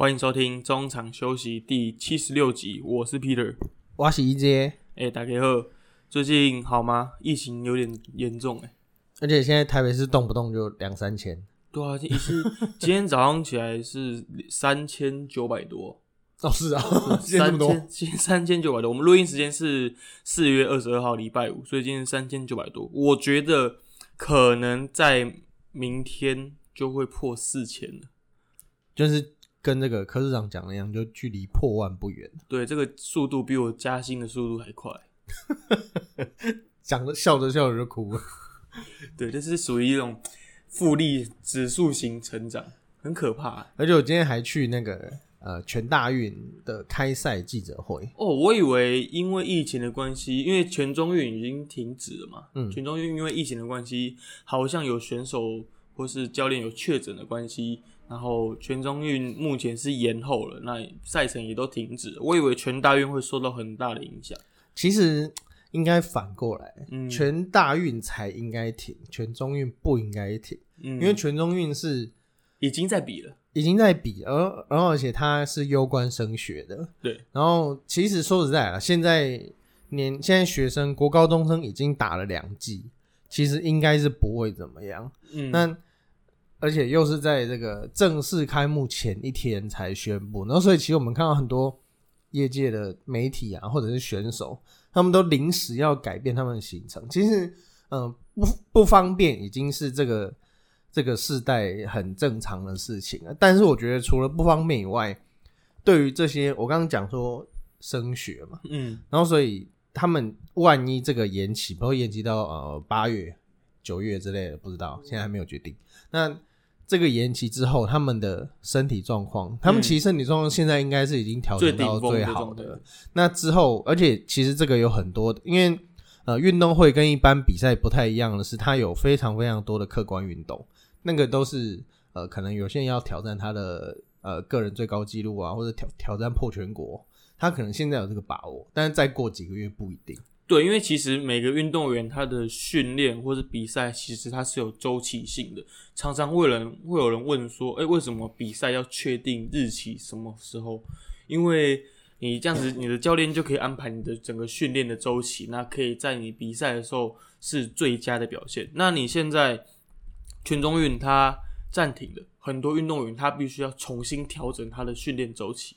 欢迎收听中场休息第七十六集，我是 Peter。我是一姐，哎、大家好，最近好吗？疫情有点严重哎、而且现在台北市动不动就两三千。对啊，一是今天早上起来是三千九百多，哦，是啊，三，千三千九百多。我们录音时间是四月二十二号礼拜五，所以今天三千九百多。我觉得可能在明天就会破四千了。就是跟这个科市长讲的一样，就距离破万不远。对，这个速度比我加薪的速度还快。讲着笑着笑着就哭了。对，这是属于一种复利指数型成长，很可怕。而且我今天还去那个呃全大运的开赛记者会，哦，我以为因为疫情的关系，因为全中运已经停止了嘛，嗯全中运因为疫情的关系，好像有选手或是教练有确诊的关系，然后全中运目前是延后了，那赛程也都停止了。我以为全大运会受到很大的影响，其实应该反过来，嗯全大运才应该停，全中运不应该停，嗯，因为全中运是已经在比了，已经在比，而然后而且它是攸关升学的，对，然后其实说实在啊，现在年现在学生国高中生已经打了两季，其实应该是不会怎么样。嗯，那而且又是在这个正式开幕前一天才宣布，然后所以其实我们看到很多业界的媒体啊，或者是选手，他们都临时要改变他们的行程。其实，嗯、不不方便已经是这个这个世代很正常的事情了。但是我觉得除了不方便以外，对于这些我刚刚讲说升学嘛，嗯然后所以他们万一这个延期，不会延期到呃八月、九月之类的，不知道，现在还没有决定。那这个延期之后，他们的身体状况，他们其实身体状况现在应该是已经调整到最好的。那之后，而且其实这个有很多，因为呃运动会跟一般比赛不太一样的是，它有非常非常多的客观运动，那个都是呃可能有些人要挑战他的呃个人最高纪录啊，或者挑挑战破全国，他可能现在有这个把握，但是再过几个月不一定。对，因为其实每个运动员他的训练或是比赛，其实它是有周期性的。常常会有人会有人问说，哎、为什么比赛要确定日期什么时候？因为你这样子，你的教练就可以安排你的整个训练的周期，那可以在你比赛的时候是最佳的表现。那你现在全中运它暂停了，很多运动员他必须要重新调整他的训练周期。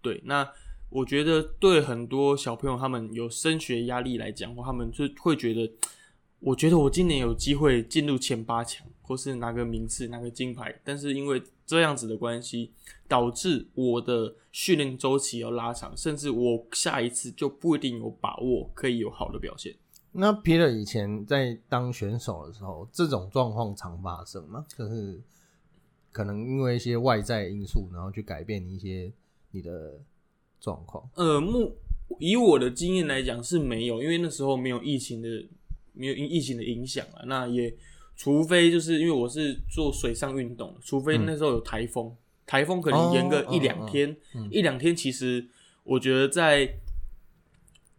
对，那我觉得对很多小朋友他们有升学压力来讲，或他们就会觉得，我觉得我今年有机会进入前八强，或是拿个名次、拿个金牌，但是因为这样子的关系，导致我的训练周期要拉长，甚至我下一次就不一定有把握可以有好的表现。那 Peter 以前在当选手的时候，这种状况常发生吗？就是可能因为一些外在因素，然后去改变一些你的状况。呃，目以我的经验来讲是没有，因为那时候没有疫情的，没有疫情的影响啊。那也除非就是因为我是做水上运动，除非那时候有台风，台风可能延个哦一两天，嗯一两天其实我觉得在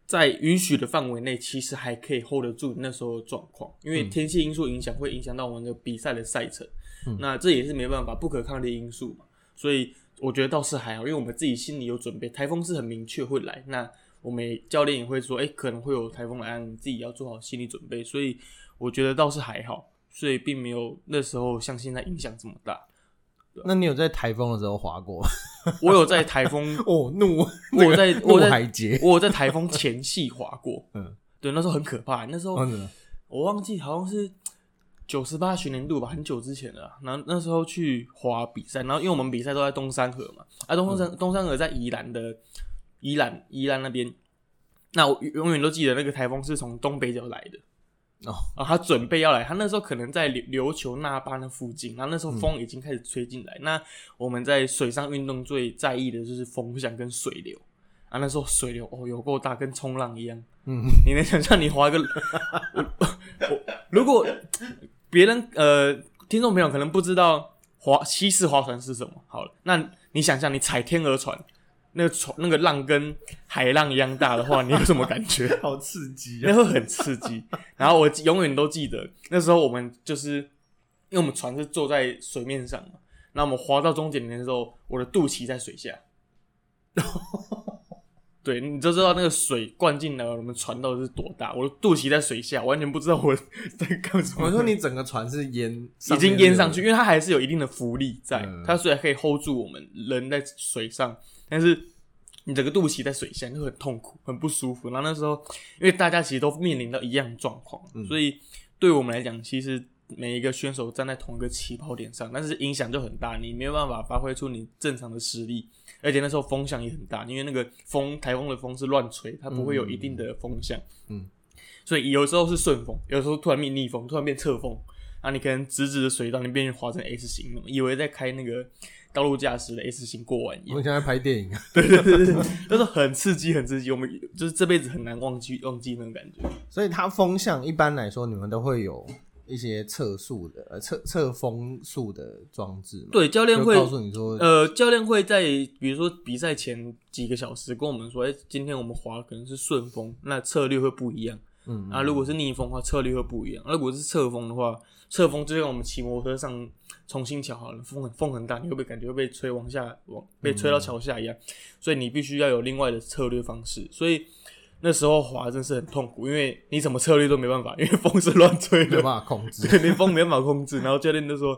在允许的范围内，其实还可以 hold 得住那时候的状况，因为天气因素影响会影响到我们的比赛的赛程，嗯那这也是没办法不可抗力因素嘛，所以我觉得倒是还好，因为我们自己心里有准备，台风是很明确会来，那我们教练也会说，哎、可能会有台风来啊，你自己要做好心理准备，所以我觉得倒是还好，所以并没有那时候像现在影响这么大。那你有在台风的时候滑过吗？我有在台风，哦，怒，我有在怒我在海劫，我有在台风前夕滑过，嗯，对，那时候很可怕，那时候嗯，我忘记好像是九十八学年度吧，很久之前了啊。然后那时候去滑比赛，然后因为我们比赛都在东山河嘛，啊，东山、东山河在宜兰的宜兰宜兰那边。那我永远都记得那个台风是从东北角来的。哦，啊，他准备要来，他那时候可能在琉琉球那巴那附近，然后那时候风已经开始吹进来。那我们在水上运动最在意的就是风向跟水流啊，那时候水流哦有够大，跟冲浪一样。嗯，你能想象你划个如果别人呃听众朋友可能不知道划西式划船是什么，好了，那你想象你踩天鹅船，那个船那个浪跟海浪一样大的话，你有什么感觉？好刺激那！会很刺激。然后我永远都记得那时候我们就是因为我们船是坐在水面上嘛，那我们滑到终点的时候，我的肚脐在水下。对，你就知道那个水灌进来，我们船到底是多大。我的肚脐在水下，完全不知道我 在干什么。我说你整个船是淹，已经淹上去，因为它还是有一定的浮力在，嗯它虽然可以 hold 住我们人在水上，但是你整个肚脐在水下就很痛苦，很不舒服。然后那时候，因为大家其实都面临到一样的状况，嗯所以对我们来讲，其实每一个选手站在同一个起跑点上，但是影响就很大，你没有办法发挥出你正常的实力。而且那时候风向也很大，因为那个风台风的风是乱吹，它不会有一定的风向。嗯，所以有时候是顺风，有时候突然变逆风，突然变侧风。啊，你可能直直的水道，你变成滑成 S 型，以为在开那个道路驾驶的 S 型过完一样我。们现在拍电影啊，但是很刺激，很刺激，我们就是这辈子很难忘记忘记那种感觉。所以它风向一般来说，你们都会有一些测速的呃测测风速的装置嘛？对，教练会告诉你说，呃，教练会在比如说比赛前几个小时跟我们说，哎、今天我们滑可能是顺风，那策略会不一样。嗯，啊，如果是逆风的话，策略会不一样。啊如果是侧风的话，侧风就像我们骑摩托车上重新桥好了，风很风很大，你会不会感觉会被吹往下，往被吹到桥下一样？所以你必须要有另外的策略方式。所以那时候滑真是很痛苦，因为你怎么策略都没办法，因为风是乱吹的没有，办法控制。对，连风没办法控制。然后教练就说：“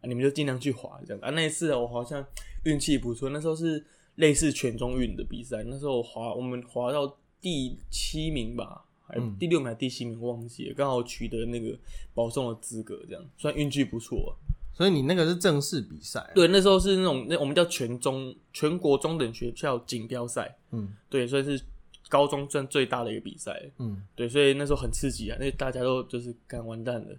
啊、你们就尽量去滑这样。”啊，那一次我好像运气不错，那时候是类似全中运的比赛，那时候我滑我们滑到第七名吧，还嗯第六名还是第七名忘记了，刚好取得那个保送的资格，这样算运气不错。所以你那个是正式比赛啊，对，那时候是那种那我们叫全中全国中等学校锦标赛，嗯对，算是高中算最大的一个比赛。嗯，对，所以那时候很刺激啊，那大家都就是干完蛋了，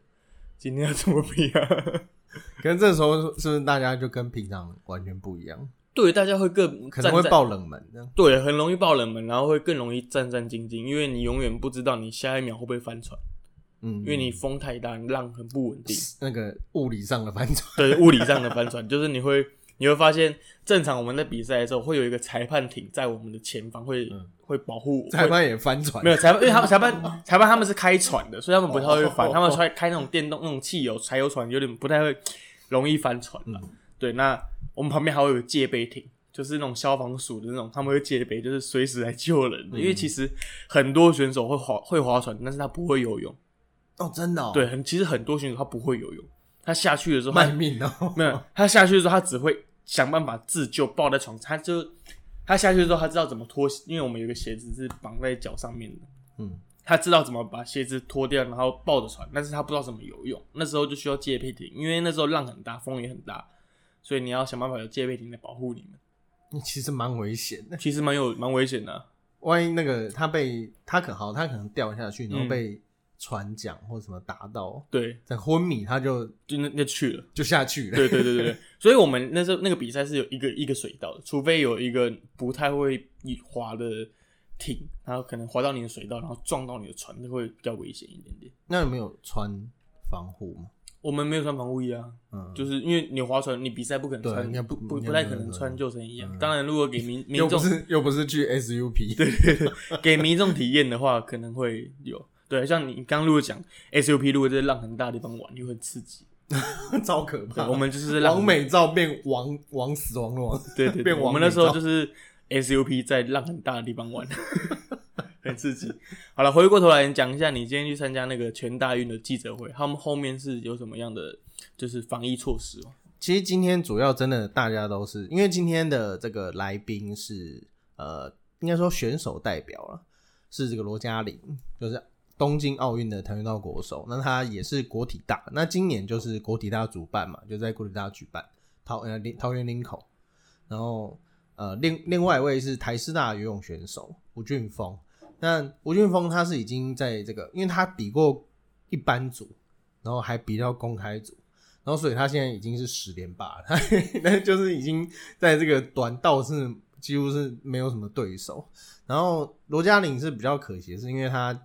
今天要怎么比啊？可能这时候是不是大家就跟平常完全不一样？对，大家会更可能会爆冷门。对，很容易爆冷门，然后会更容易战战兢兢，因为你永远不知道你下一秒会不会翻船，嗯，因为你风太大，你浪很不稳定。那个物理上的翻船，对，物理上的翻船，就是你会你会发现，正常我们在比赛的时候会有一个裁判艇在我们的前方，会、会保护裁判也翻船，没有裁判，因为他们 裁判裁判他们是开船的，所以他们不太会翻。他们开开那种电动那种汽油柴油船，有点不太会容易翻船了。对，那我们旁边还会有个戒备艇，就是那种消防署的那种，他们会戒备，就是随时来救人的。因为其实很多选手会划会划船，但是他不会游泳。哦，真的哦，对，很其实很多选手他不会游泳，他下去的时候卖命哦，没有，他下去的时候，他只会想办法自救，抱在床上。他就他下去的时候，他知道怎么脱，因为我们有个鞋子是绑在脚上面的，嗯，他知道怎么把鞋子脱掉，然后抱着船，但是他不知道怎么游泳。那时候就需要戒备艇，因为那时候浪很大，风也很大，所以你要想办法有戒备艇来保护你们。其实蛮危险的。其实蛮有蛮危险的啊、万一那个他被他可好，他可能掉下去，然后嗯被船桨或者什么打到，对，在昏迷，他就就那那去了。就下去了。对对对对对，所以我们那时候那个比赛是有一个一个水道的，除非有一个不太会滑的艇，然后可能滑到你的水道，然后撞到你的船，就会比较危险一点点。那有没有穿防护吗？我们没有穿防护衣啊，嗯，就是因为你划船，你比赛不可能穿，应该不不不太可能穿救生衣啊。当然，如果给民民 又不众是又不是去 SUP，对，给民众体验的话，可能会有。对，像你刚刚如果讲 SUP，如果在浪很大的地方玩，就会刺激。超可，怕。我们就是浪王美照变王王死亡了，对对我们那时候就是 SUP 在浪很大的地方玩，很刺激。好了，回过头来讲一下，你今天去参加那个全大运的记者会，他们后面是有什么样的就是防疫措施吗？其实今天主要真的大家都是因为今天的这个来宾是呃，应该说选手代表了，是这个罗嘉玲，就是东京奥运的跆拳道国手。那他也是国体大，那今年就是国体大主办嘛，就在国体大举办桃呃桃园林口，然后呃另另外一位是台师大游泳选手吴俊峰。那吴俊峰他是已经在这个，因为他比过一般组，然后还比到公开组。然后所以他现在已经是十连霸，他 那就是已经在这个短道是几乎是没有什么对手。然后罗嘉玲是比较可惜是，因为他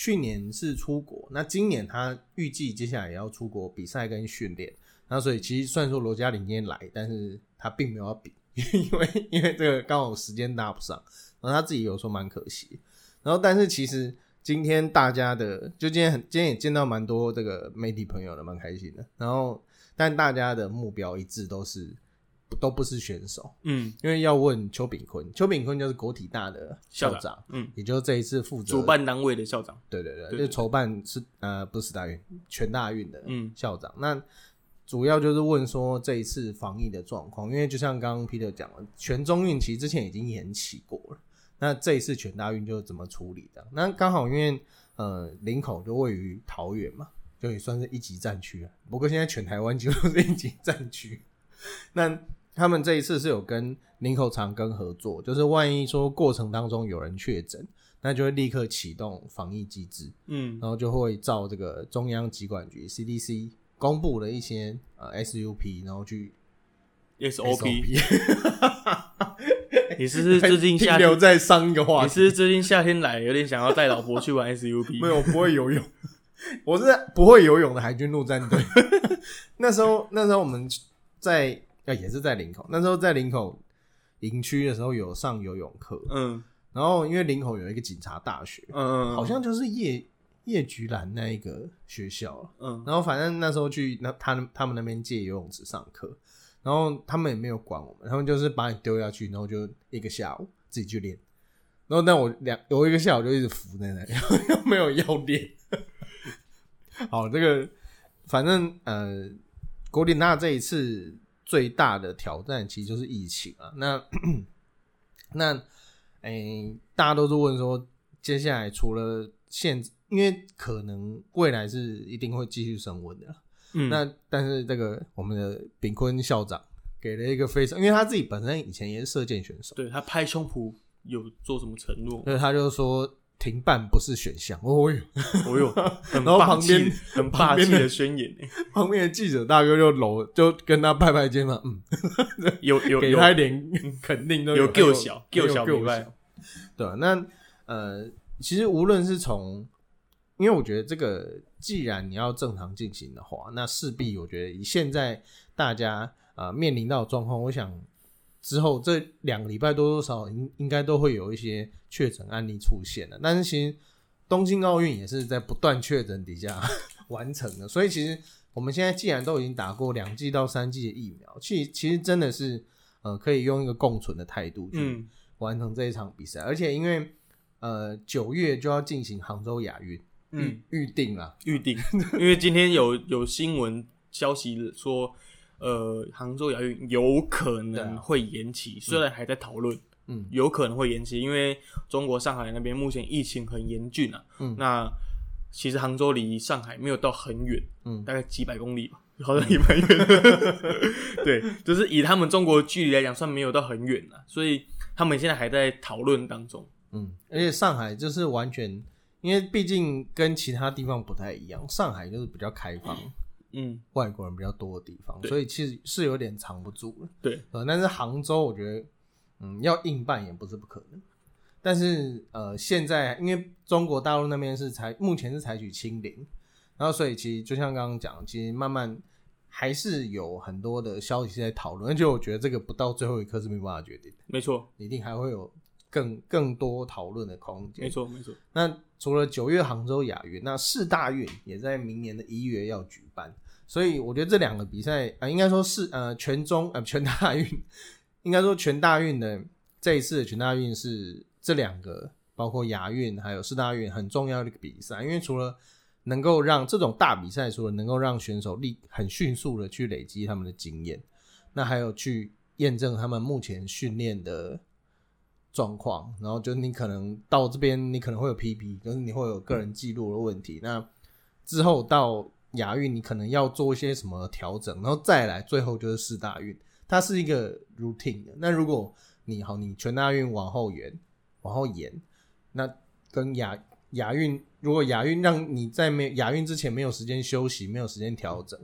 去年是出国，那今年他预计接下来也要出国比赛跟训练。那所以其实算说罗嘉玲今天来，但是他并没有要比，因为因为这个刚好时间搭不上，然后他自己有说蛮可惜。然后但是其实今天大家的就今天很今天也见到蛮多这个媒体朋友的，蛮开心的。然后，但大家的目标一致都是都不是选手，嗯，因为要问邱炳坤，邱炳坤就是国体大的校校长，嗯，也就是这一次负责主，办单位的校长，对对对，对就筹办是呃不是大运全大运的嗯校长。那主要就是问说这一次防疫的状况，因为就像刚刚 Peter 讲了，全中运其实之前已经延期过了，那这一次全大运就怎么处理的？那刚好因为呃林口就位于桃园嘛，就也算是一级战区啊。不过现在全台湾几乎都是一级战区。那他们这一次是有跟林口长庚合作，就是万一说过程当中有人确诊，那就会立刻启动防疫机制。嗯然后就会照这个中央疾管局 CDC 公布的一些呃 SUP，然后去，SOP，你是不是最近夏天，停留在上一个话题，你是不是最近夏天来，有点想要带老婆去玩 SUP？没有不会游泳，我是不会游泳的海军陆战队。那时候那时候我们在呃也是在林口，那时候在林口营区的时候有上游泳课，嗯然后因为林口有一个警察大学，嗯，好像就是叶叶菊兰那一个学校，嗯然后反正那时候去那他他们那边借游泳池上课，然后他们也没有管我们，他们就是把你丢下去，然后就一个下午自己去练。然后但我两有一个下午就一直浮在那里，又没有要练。好，这个反正呃，国联大这一次最大的挑战其实就是疫情啊。那那诶、大家都是问说，接下来除了现，因为可能未来是一定会继续升温的，嗯，那但是这个我们的炳坤校长给了一个非常，因为他自己本身以前也是射箭选手，对他拍胸脯有做什么承诺？所以他就说停办不是选项。哦哟，哦哟，很然后霸气旁边很霸气的宣言。欸，旁边的记者大哥就搂就跟他拍拍肩膀，嗯，有有有给他一点肯定都有够小够小够小，对啊，那呃，其实无论是从，因为我觉得这个既然你要正常进行的话，那势必我觉得以现在大家呃面临到的状况，我想之后这两个礼拜多多少少应应该都会有一些确诊案例出现的。但是其实东京奥运也是在不断确诊底下 完成的，所以其实我们现在既然都已经打过两剂到三剂的疫苗，其实其实真的是呃可以用一个共存的态度去。嗯完成这一场比赛，而且因为呃九月就要进行杭州亚运，嗯，预定了，预定，因为今天有有新闻消息说，呃，杭州亚运有可能会延期，虽然还在讨论，嗯有可能会延期，因为中国上海那边目前疫情很严峻啊。嗯那其实杭州离上海没有到很远，嗯大概几百公里吧，好像也蛮远的。对，就是以他们中国距离来讲，算没有到很远了，所以他们现在还在讨论当中。嗯，而且上海就是完全，因为毕竟跟其他地方不太一样，上海就是比较开放，嗯，外国人比较多的地方，所以其实是有点藏不住了。对，呃，但是杭州我觉得，嗯，要硬办也不是不可能。但是呃，现在因为中国大陆那边是采目前是采取清零，然后所以其实就像刚刚讲，其实慢慢还是有很多的消息在讨论，而且我觉得这个不到最后一刻是没办法决定的，没错，一定还会有更更多讨论的空间。没错，没错。那除了九月杭州亚运，那四大运也在明年的一月要举办，所以我觉得这两个比赛啊、应该说是呃全中呃全大运，应该说全大运的这一次的全大运是这两个包括亚运还有四大运很重要的一个比赛，因为除了能够让这种大比赛，除了能够让选手立很迅速的去累积他们的经验，那还有去验证他们目前训练的状况，然后就你可能到这边，你可能会有 PB 就是你会有个人记录的问题。那之后到亚运，你可能要做一些什么调整，然后再来，最后就是四大运，它是一个 routine 的。那如果你好，你全大运往后延，往后延，那跟亚亚运，如果亚运让你在没亚运之前没有时间休息，没有时间调整，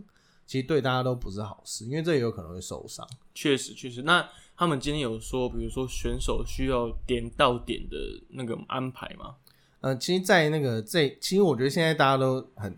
其实对大家都不是好事，因为这也有可能会受伤。确实，确实。那他们今天有说，比如说选手需要点到点的那个安排吗？呃，其实，在那个这，其实我觉得现在大家都很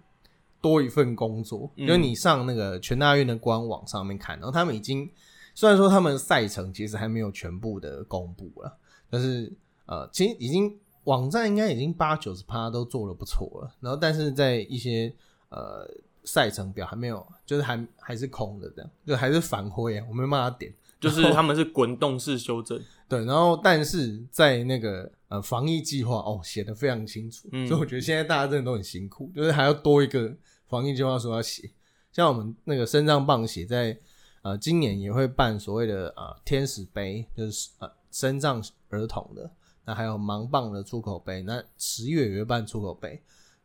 多一份工作，嗯就是你上那个全大运的官网上面看，然后他们已经虽然说他们赛程其实还没有全部的公布了，但是呃，其实已经网站应该已经八九十趴都做的不错了，然后但是在一些呃赛程表还没有，就是还还是空的这样，就还是反灰啊，我没办法点。就是他们是滚动式修正，对，然后但是在那个呃防疫计划哦写的非常清楚，所以我觉得现在大家真的都很辛苦，就是还要多一个防疫计划书要写。像我们那个深藏棒写在呃今年也会办所谓的呃天使杯，就是呃深藏儿童的，那还有盲棒的出口杯，那十月也会办出口杯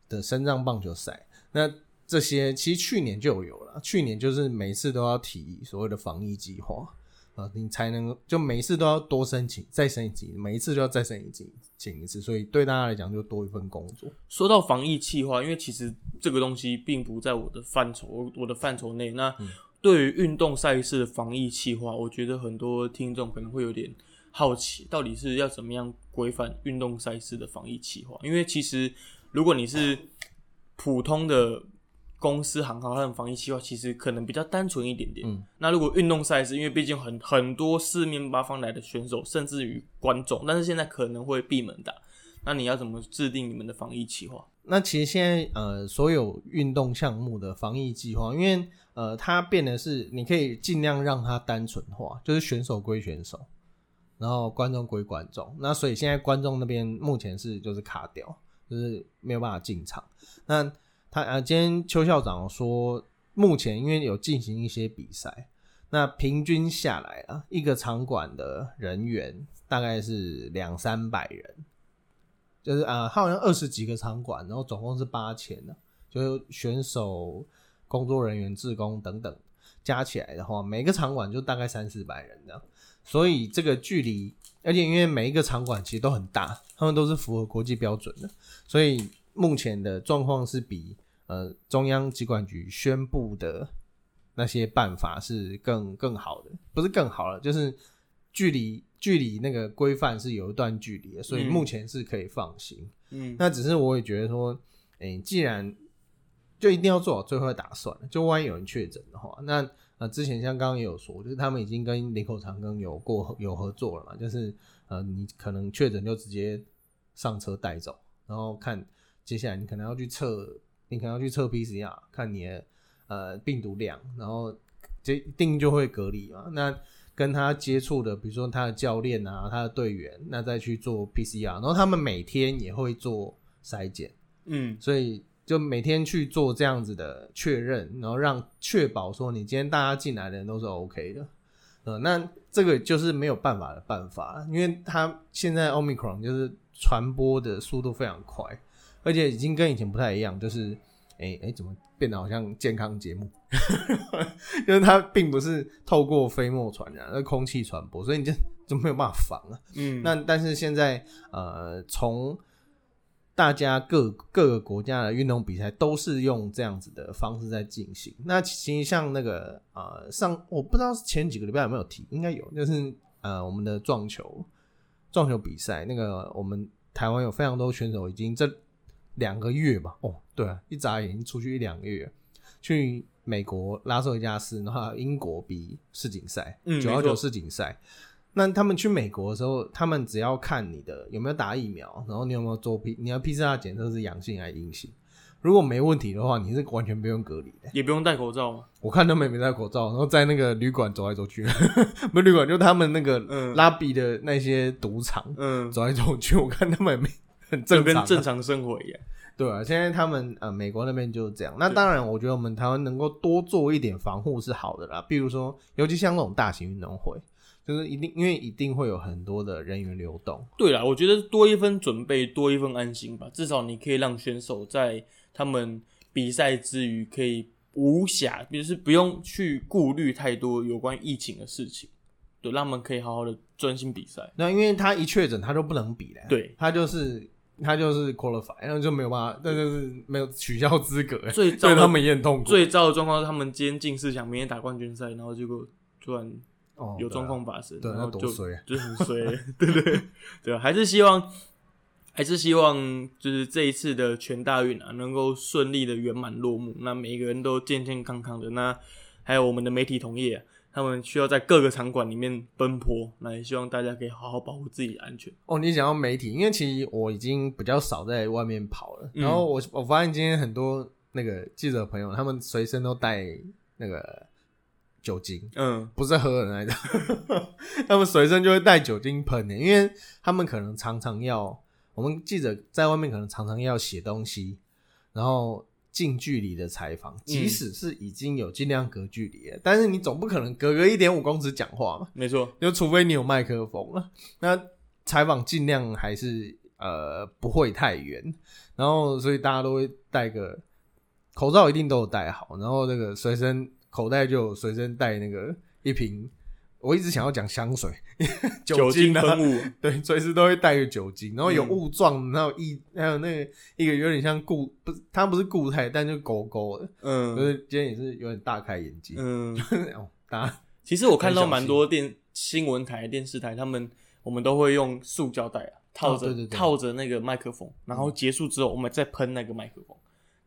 的深藏棒球赛，那这些其实去年就有了，去年就是每次都要提所谓的防疫计划。啊，你才能就每一次都要多申请，再申请，每一次都要再申请请一次，所以对大家来讲就多一份工作。说到防疫计划，因为其实这个东西并不在我的范畴，我的范畴内。那对于运动赛事的防疫计划，我觉得很多听众可能会有点好奇，到底是要怎么样规范运动赛事的防疫计划？因为其实如果你是普通的。公司行号它的防疫计划其实可能比较单纯一点点。嗯，那如果运动赛事，因为毕竟很很多四面八方来的选手，甚至于观众，但是现在可能会闭门打，那你要怎么制定你们的防疫计划？那其实现在呃，所有运动项目的防疫计划，因为呃，它变的是你可以尽量让它单纯化，就是选手归选手，然后观众归观众。那所以现在观众那边目前是就是卡掉，就是没有办法进场。那他呃，今天邱校长说，目前因为有进行一些比赛，那平均下来啊，一个场馆的人员大概是两三百人，就是啊，好像二十几个场馆，然后总共是八千呢，就选手、工作人员、志工等等加起来的话，每个场馆就大概三四百人这样，所以这个距离，而且因为每一个场馆其实都很大，他们都是符合国际标准的，所以目前的状况是比。呃，中央疾管局宣布的那些办法是更更好的，不是更好了，就是距离距离那个规范是有一段距离的，所以目前是可以放心。嗯，那只是我也觉得说，哎，既然就一定要做好最坏打算，就万一有人确诊的话，那呃，之前像刚刚也有说，就是他们已经跟林口长庚有过有合作了嘛，就是呃，你可能确诊就直接上车带走，然后看接下来你可能要去测。你可能要去测 PCR，看你的呃病毒量，然后这定就会隔离嘛。那跟他接触的，比如说他的教练啊，他的队员，那再去做 PCR，然后他们每天也会做筛检，嗯，所以就每天去做这样子的确认，然后让确保说你今天大家进来的人都是 OK 的，呃，那这个就是没有办法的办法，因为他现在 Omicron 就是传播的速度非常快。而且已经跟以前不太一样，就是，哎哎，怎么变得好像健康节目？因 为它并不是透过飞沫传染，而空气传播，所以你就 就没有办法防啊。嗯，那但是现在，呃，从大家各各个国家的运动比赛都是用这样子的方式在进行。那其实像那个，呃，上我不知道前几个礼拜有没有提，应该有，就是呃，我们的撞球撞球比赛，那个我们台湾有非常多选手已经这。两个月吧，哦，对啊，一眨眼出去一两个月，去美国拉斯维加斯，然后英国比世锦赛，九幺九世锦赛。那他们去美国的时候，他们只要看你的有没有打疫苗，然后你有没有做 P，你要 PCR 检测是阳性还是阴性。如果没问题的话，你是完全不用隔离的，也不用戴口罩吗？我看他们也没戴口罩，然后在那个旅馆走来走去，不是旅馆就他们那个拉比的那些赌场，嗯，走来走去，我看他们也没。这跟正常生活一样，对啊，现在他们呃，美国那边就是这样。那当然，我觉得我们台湾能够多做一点防护是好的啦。比如说，尤其像那种大型运动会，就是一定因为一定会有很多的人员流动。对啦，我觉得多一分准备，多一份安心吧。至少你可以让选手在他们比赛之余可以无暇，就是不用去顾虑太多有关疫情的事情，对，让他们可以好好的专心比赛。那因为他一确诊，他就不能比了。对，他就是。他就是 qualify，然后就没有办法，那就是没有取消资格。最 糟他们也很痛苦。最糟的状况是他们今天进四强，明天打冠军赛，然后结果突然有状况发生，然后就 就很衰，对不对对，啊还是希望，还是希望，就是这一次的全大运啊，能够顺利的圆满落幕。那每一个人都健健康康的。那还有我们的媒体同业。他们需要在各个场馆里面奔波，那也希望大家可以好好保护自己的安全。哦，你讲到媒体，因为其实我已经比较少在外面跑了，嗯。然后我我发现今天很多那个记者朋友，他们随身都带那个酒精，嗯。不是喝的那种，他们随身就会带酒精喷的，因为他们可能常常要，我们记者在外面可能常常要写东西，然后近距离的采访，即使是已经有尽量隔距离了，但是你总不可能隔个一点五公尺讲话嘛，没错，就除非你有麦克风了，那采访尽量还是呃不会太远，然后所以大家都会戴个口罩，一定都有戴好，然后那个随身口袋就随身带那个一瓶，我一直想要讲香水，酒精喷雾，对，随时都会带着酒精，然后有嗯雾状，然后一还有那个一个有点像固不是它不是固态，但就狗狗的，就嗯是今天也是有点大开眼界，嗯。哦，大家其实我看到蛮多电新闻台、电视台，他们我们都会用塑胶袋啊，套着、套着那个麦克风，然后结束之后，我们再喷那个麦克风，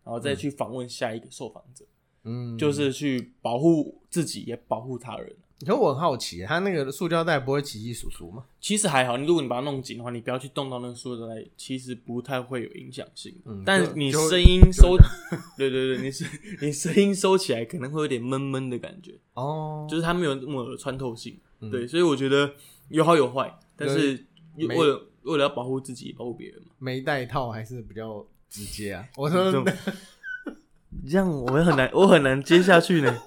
然后再去访问下一个受访者，嗯，就是去保护自己，也保护他人。可我很好奇，它那个塑胶袋不会起起簌簌吗？其实还好，你如果你把它弄紧的话，你不要去动到那个塑胶袋，其实不太会有影响性。嗯但你声音收，对对对，你是你声音收起来可能会有点闷闷的感觉，哦，就是它没有那么有穿透性。嗯对，所以我觉得有好有坏，但是为了为了要保护自己，保护别人嘛。没带套还是比较直接啊。我说 这样我很难，我很难接下去呢。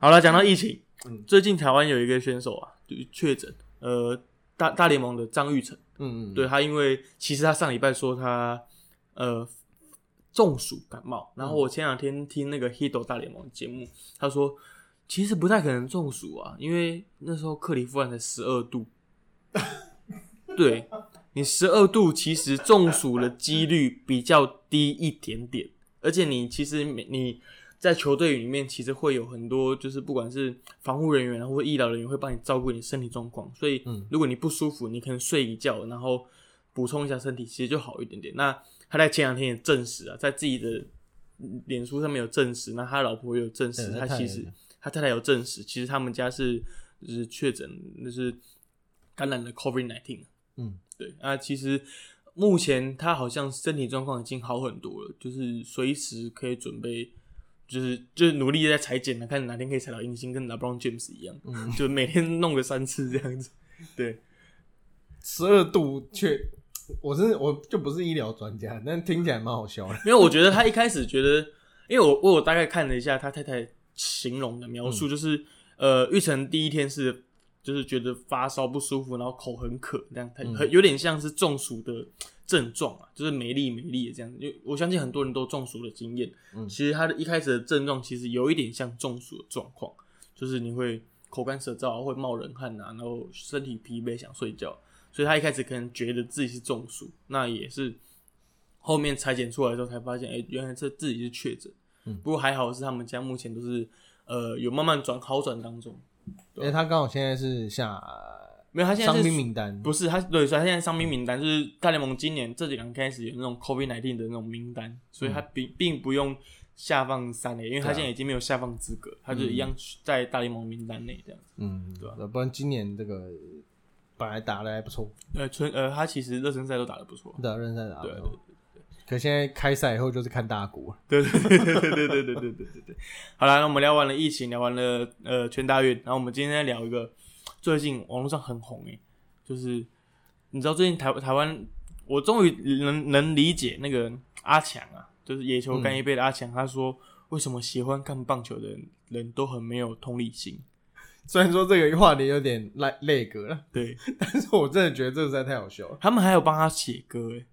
好了，讲到疫情，嗯。最近台湾有一个选手啊，就是确诊，呃，大大联盟的张玉成，嗯嗯，对他，因为其实他上礼拜说他呃中暑感冒，然后我前两天听那个 Hito 大联盟节目，他说其实不太可能中暑啊，因为那时候克里夫兰才十二度，对你十二度，其实中暑的几率比较低一点点，而且你其实每你在球队里面其实会有很多，就是不管是防护人员啊或者医疗人员会帮你照顾你身体状况，所以嗯如果你不舒服，你可能睡一觉，然后补充一下身体，其实就好一点点。那他在前两天也证实啊，在自己的嗯脸书上面有证实，那他老婆也有证实，他其实他太太有证实，其实他们家是就是确诊，就是感染了 COVID nineteen。嗯，对啊，其实目前他好像身体状况已经好很多了，就是随时可以准备，就是就是努力在裁剪了，看哪天可以裁到银星，跟 LeBron James 一样，嗯就每天弄个三次这样子。对，十二度却，我是我就不是医疗专家，但听起来蛮好笑的。因为我觉得他一开始觉得，因为我我有大概看了一下他太太形容的描述，就是、呃，玉成第一天是就是觉得发烧不舒服，然后口很渴，这样，他嗯很有点像是中暑的症状啊，就是没力没力的这样子。就我相信很多人都中暑的经验，嗯其实他的一开始的症状其实有一点像中暑的状况，就是你会口干舌燥啊，会冒冷汗啊，然后身体疲惫想睡觉，所以他一开始可能觉得自己是中暑，那也是后面裁剪出来之后才发现，哎、原来这自己是确诊。嗯不过还好是他们家目前都是呃有慢慢转好转当中，因为他刚好现在是下没有他现在伤是病名单，不是他对，所以他现在伤兵名单就是大联盟今年这几年开始有那种 COVID 1 9的那种名单，所以他并并不用下放三 A，因为他现在已经没有下放资格，他就一样在大联盟名单内这样子。嗯，对啊不然今年这个本来打的还不错，呃，春呃，他其实热身赛都打得不错。对啊，认赛打。可现在开赛以后就是看大股了，对 对对对对对对对对对对对。好了，那我们聊完了疫情，聊完了呃全大运，然后我们今天再聊一个最近网络上很红诶，就是你知道最近台台湾，我终于能能理解那个阿强啊，就是野球干一杯的阿强，他说为什么喜欢看棒球的人人都很没有同理心。虽然说这个话题有点累累格了，对但是我真的觉得这个实在太好笑了。他们还有帮他写歌诶，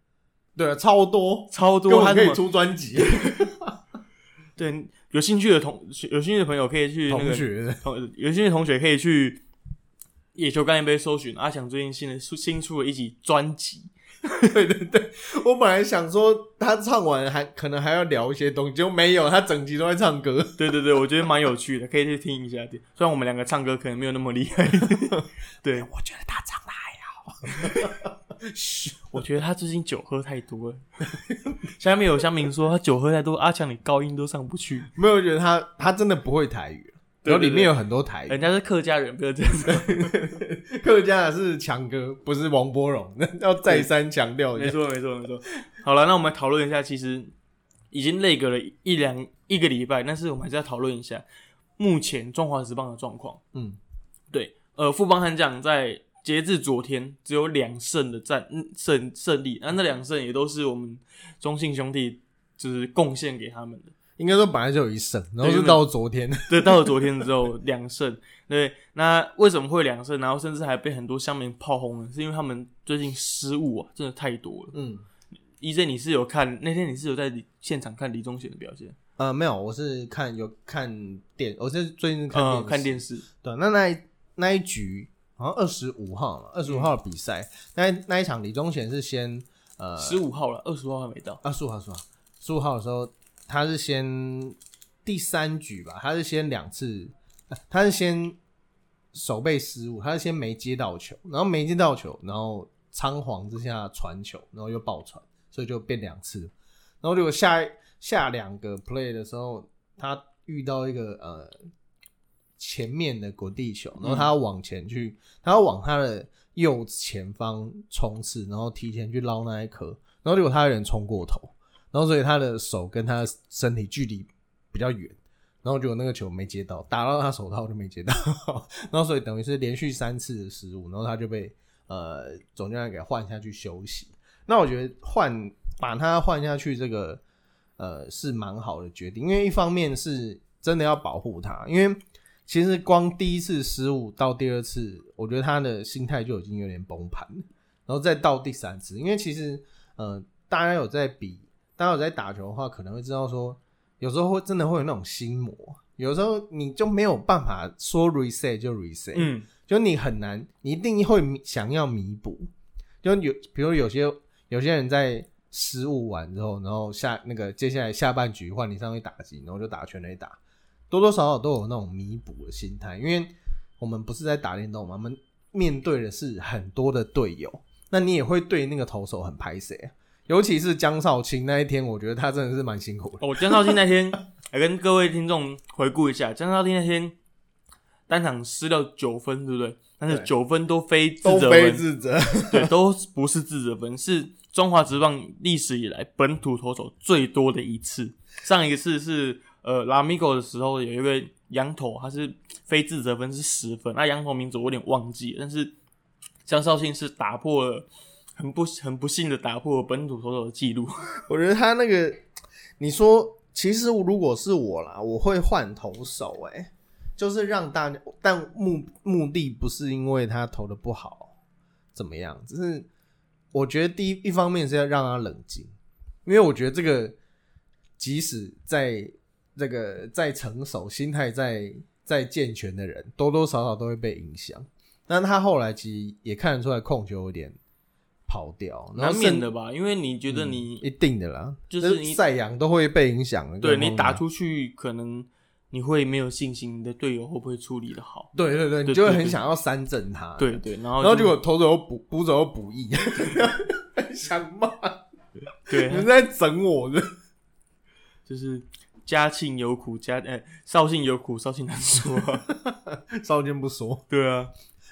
对啊，超多，超多他那么本可以出专辑。对有兴趣的同有兴趣的朋友可以去那个同学，同有兴趣的同学可以去野球干一杯搜寻阿翔最近新的新出了一集专辑，对对对，我本来想说他唱完还可能还要聊一些东西，结果没有，他整集都在唱歌。对对对，我觉得蛮有趣的，可以去听一下。对，虽然我们两个唱歌可能没有那么厉害，对，我觉得他唱的还好。嘘，我觉得他最近酒喝太多了。下面有乡民说他酒喝太多，阿强你高音都上不去。没有觉得他他真的不会台语，然后里面有很多台语人家是客家人，不要这样子。客家的是强哥，不是王波荣，要再三强调一下。没错，没错，没错。好了，那我们讨论一下，其实已经累隔了一两一个礼拜，但是我们还是要讨论一下目前中华职棒的状况。嗯，对，呃，富邦悍将在截至昨天只有两胜的战嗯胜胜利，那那两胜也都是我们中信兄弟就是贡献给他们的。应该说本来就有一胜，然后是到昨天，对，到了昨天之后两胜。对，那为什么会两胜？然后甚至还被很多乡民炮轰呢？是因为他们最近失误啊，真的太多了。嗯，EJ，你是有看那天你是有在现场看李宗贤的表现？呃，没有，我是看有看电，我是最近看呃，看电视。对，那那一那一局好像二十五号嘛，二十五号的比赛，那那一场李宗贤是先呃十五号了，二十五号还没到。二十五号十五号十五号的时候，他是先第三局吧，他是先两次，呃 他是先手背失误，他是先没接到球，然后没接到球，然后仓皇之下传球，然后又爆传，所以就变两次。然后结果下下两个 play 的时候，他遇到一个呃前面的滚地球，然后他要往前去，他要往他的右前方冲刺，然后提前去捞那一颗，然后结果他有人冲过头，然后所以他的手跟他的身体距离比较远，然后结果那个球没接到，打到他手套就没接到，然后所以等于是连续三次的失误，然后他就被呃总教练给换下去休息。那我觉得换把他换下去这个呃是蛮好的决定，因为一方面是真的要保护他，因为其实光第一次失误到第二次，我觉得他的心态就已经有点崩盘了，然后再到第三次，因为其实呃大家有在比，大家有在打球的话，可能会知道说，有时候会真的会有那种心魔，有时候你就没有办法说 reset 就 reset，嗯，就你很难，你一定会想要弥补。就有，比如有些有些人在失误完之后，然后下那个接下来下半局换你上去打击，然后就打全垒打，多多少少都有那种弥补的心态，因为我们不是在打电动嘛，我们面对的是很多的队友，那你也会对那个投手很拍谁啊？尤其是江少卿那一天，我觉得他真的是蛮辛苦的。哦，江少卿那天来跟各位听众回顾一下，江少卿那天单场失掉九分，对不对？但是九分都非自都非责分，自责，对，都不是自责分，是中华职棒历史以来本土投手最多的一次。上一次是呃拉米狗的时候，有一位羊头，他是非自责分是十分，那羊头名字我有点忘记了，但是江绍兴是打破了。很不很不幸的打破了本土投手的记录，我觉得他那个，你说，其实如果是我啦，我会换投手、欸，哎，就是让大家，但目目的不是因为他投的不好怎么样，只是我觉得第一一方面是要让他冷静，因为我觉得这个即使在这个在成熟、心态在在健全的人，多多少少都会被影响。但他后来其实也看得出来控球有点跑掉，然难后甚免的吧？因为你觉得你、一定的啦，就是你赛扬都会被影响的。对你打出去，可能你会没有信心，你的队友会不会处理的好？对对对，对你就会对对很想要三振他。对，对，然后然后就结果投手又补补手又补益，想骂对你，们在整我的。就是家庆有苦，嘉哎 绍兴有苦，绍兴难说。绍兴不说，对啊，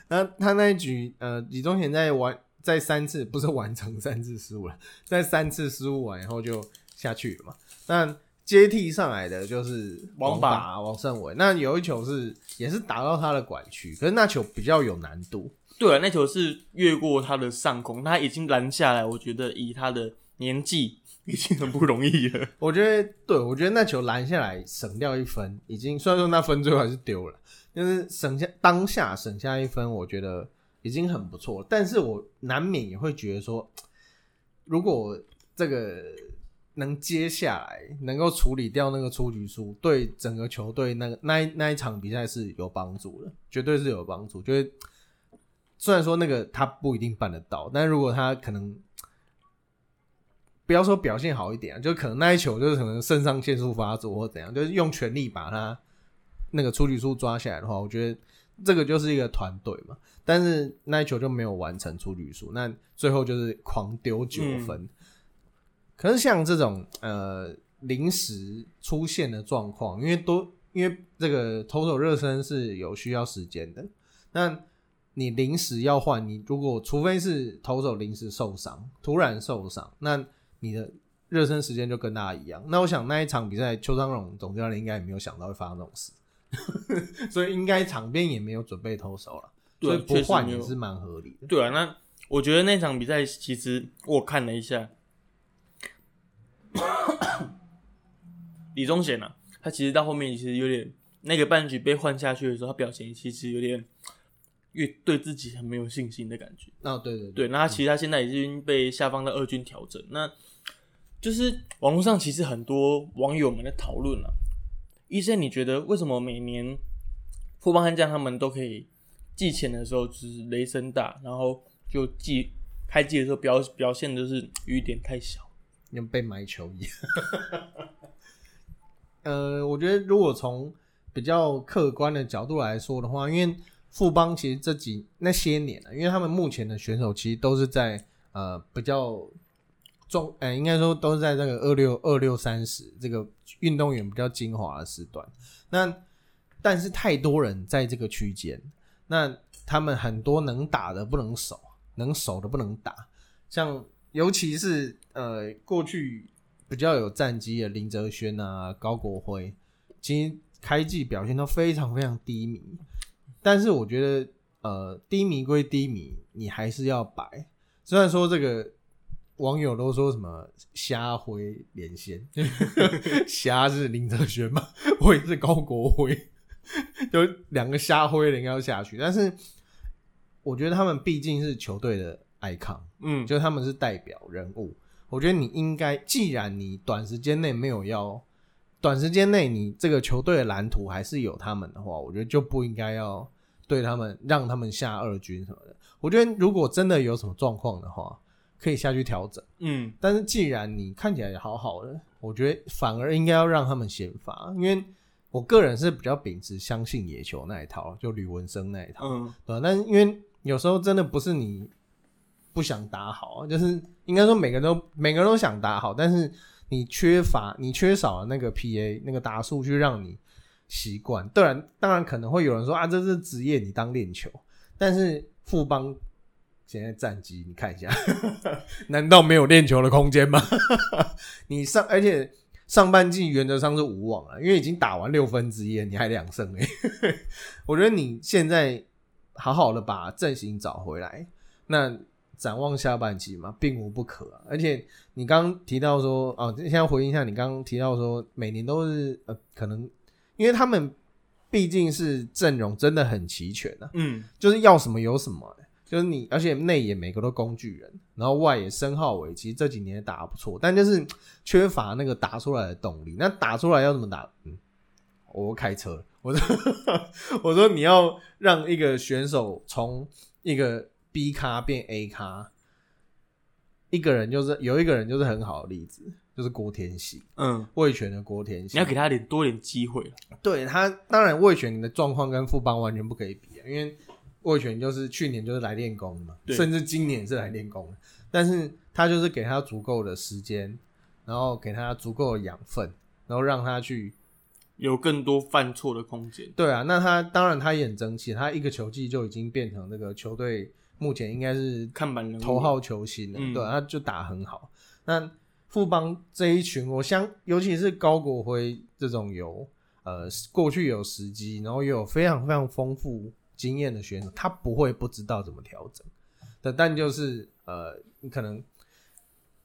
那他那一局，呃，李宗贤在完在三次不是完成三次失误了，在三次失误完以后就下去了嘛。那接替上来的就是王拔拔王胜伟，那有一球是也是打到他的管区，可是那球比较有难度。对啊，那球是越过他的上空，他已经拦下来。我觉得以他的年纪，已经很不容易了。我觉得，对我觉得那球拦下来省掉一分，已经虽然说那分最后还是丢了，但是省下当下省下一分，我觉得已经很不错。但是我难免也会觉得说，如果这个能接下来能够处理掉那个出局数，对整个球队那个那一那一场比赛是有帮助的，绝对是有帮助。就是虽然说那个他不一定办得到，但如果他可能不要说表现好一点、啊，就可能那一球就是可能肾上腺素发作或怎样，就是用全力把他那个出局数抓下来的话，我觉得这个就是一个团队嘛。但是那一球就没有完成出局数，那最后就是狂丢九分。可是像这种呃临时出现的状况，因为都因为这个投手热身是有需要时间的，那你临时要换，你如果除非是投手临时受伤，突然受伤，那你的热身时间就跟大家一样。那我想那一场比赛，邱昌荣总教练应该也没有想到会发生这种事，所以应该场边也没有准备投手了，所以不换也是蛮合理的。对啊，那我觉得那场比赛其实我看了一下，李宗贤啊，他其实到后面其实有点那个半局被换下去的时候，他表情其实有点越对自己很没有信心的感觉。哦，对对对，那他其实他现在已经被下放到二军调整，那就是网络上其实很多网友们在讨论了。医生，你觉得为什么每年富邦悍将他们都可以寄钱的时候就是雷声大，然后就寄开季的时候表表现的是雨点太小，像被埋球一样。呃，我觉得如果从比较客观的角度来说的话，因为富邦其实这几那些年啊，因为他们目前的选手其实都是在呃比较中，呃应该说都是在这个二六二六三十这个运动员比较精华的时段。那但是太多人在这个区间，那他们很多能打的不能守，能守的不能打，像尤其是呃过去。比较有战绩的林哲轩啊、高国辉，其实开季表现都非常非常低迷。但是我觉得，呃，低迷归低迷，你还是要摆。虽然说这个网友都说什么虾灰连线，虾是林哲轩嘛，辉是高国辉，就两个虾辉人要下去。但是我觉得他们毕竟是球队的 icon，嗯，就他们是代表人物。我觉得你应该，既然你短时间内没有要，短时间内你这个球队的蓝图还是有他们的话，我觉得就不应该要对他们让他们下二军什么的。我觉得如果真的有什么状况的话，可以下去调整。嗯，但是既然你看起来也好好的，我觉得反而应该要让他们先发，因为我个人是比较秉持相信野球那一套，就吕文生那一套。嗯，对。但是因为有时候真的不是你。不想打好，就是应该说每个人都每个人都想打好，但是你缺乏你缺少了那个 PA 那个打数去让你习惯。当然，当然可能会有人说啊，这是职业，你当练球。但是富邦现在战绩你看一下，难道没有练球的空间吗？你上而且上半季原则上是无望了，因为已经打完六分之一，你还两胜哎。我觉得你现在好好的把阵型找回来，那。展望下半季嘛，并无不可。而且你刚刚提到说，哦，现在回应一下，你刚刚提到说，每年都是呃，可能因为他们毕竟是阵容真的很齐全的，嗯，就是要什么有什么，就是你，而且内也每个都工具人，然后外也申浩伟，其实这几年打不错，但就是缺乏那个打出来的动力。那打出来要怎么打？嗯，我开车，我说 我说你要让一个选手从一个。B 咖变 A 咖，一个人就是有一个人就是很好的例子，就是郭天喜，嗯，魏权的郭天喜，你要给他点多点机会对他，当然魏权的状况跟富邦完全不可以比啊，因为魏权就是去年就是来练功嘛，甚至今年是来练功的，但是他就是给他足够的时间，然后给他足够的养分，然后让他去。有更多犯错的空间。对啊，那他当然他也很争气，他一个球季就已经变成那个球队。目前应该是看板头号球星了，对，他就打很好。那富邦这一群，我相尤其是高国辉这种有呃过去有时机，然后又有非常非常丰富经验的选手，他不会不知道怎么调整。但，但就是呃，你可能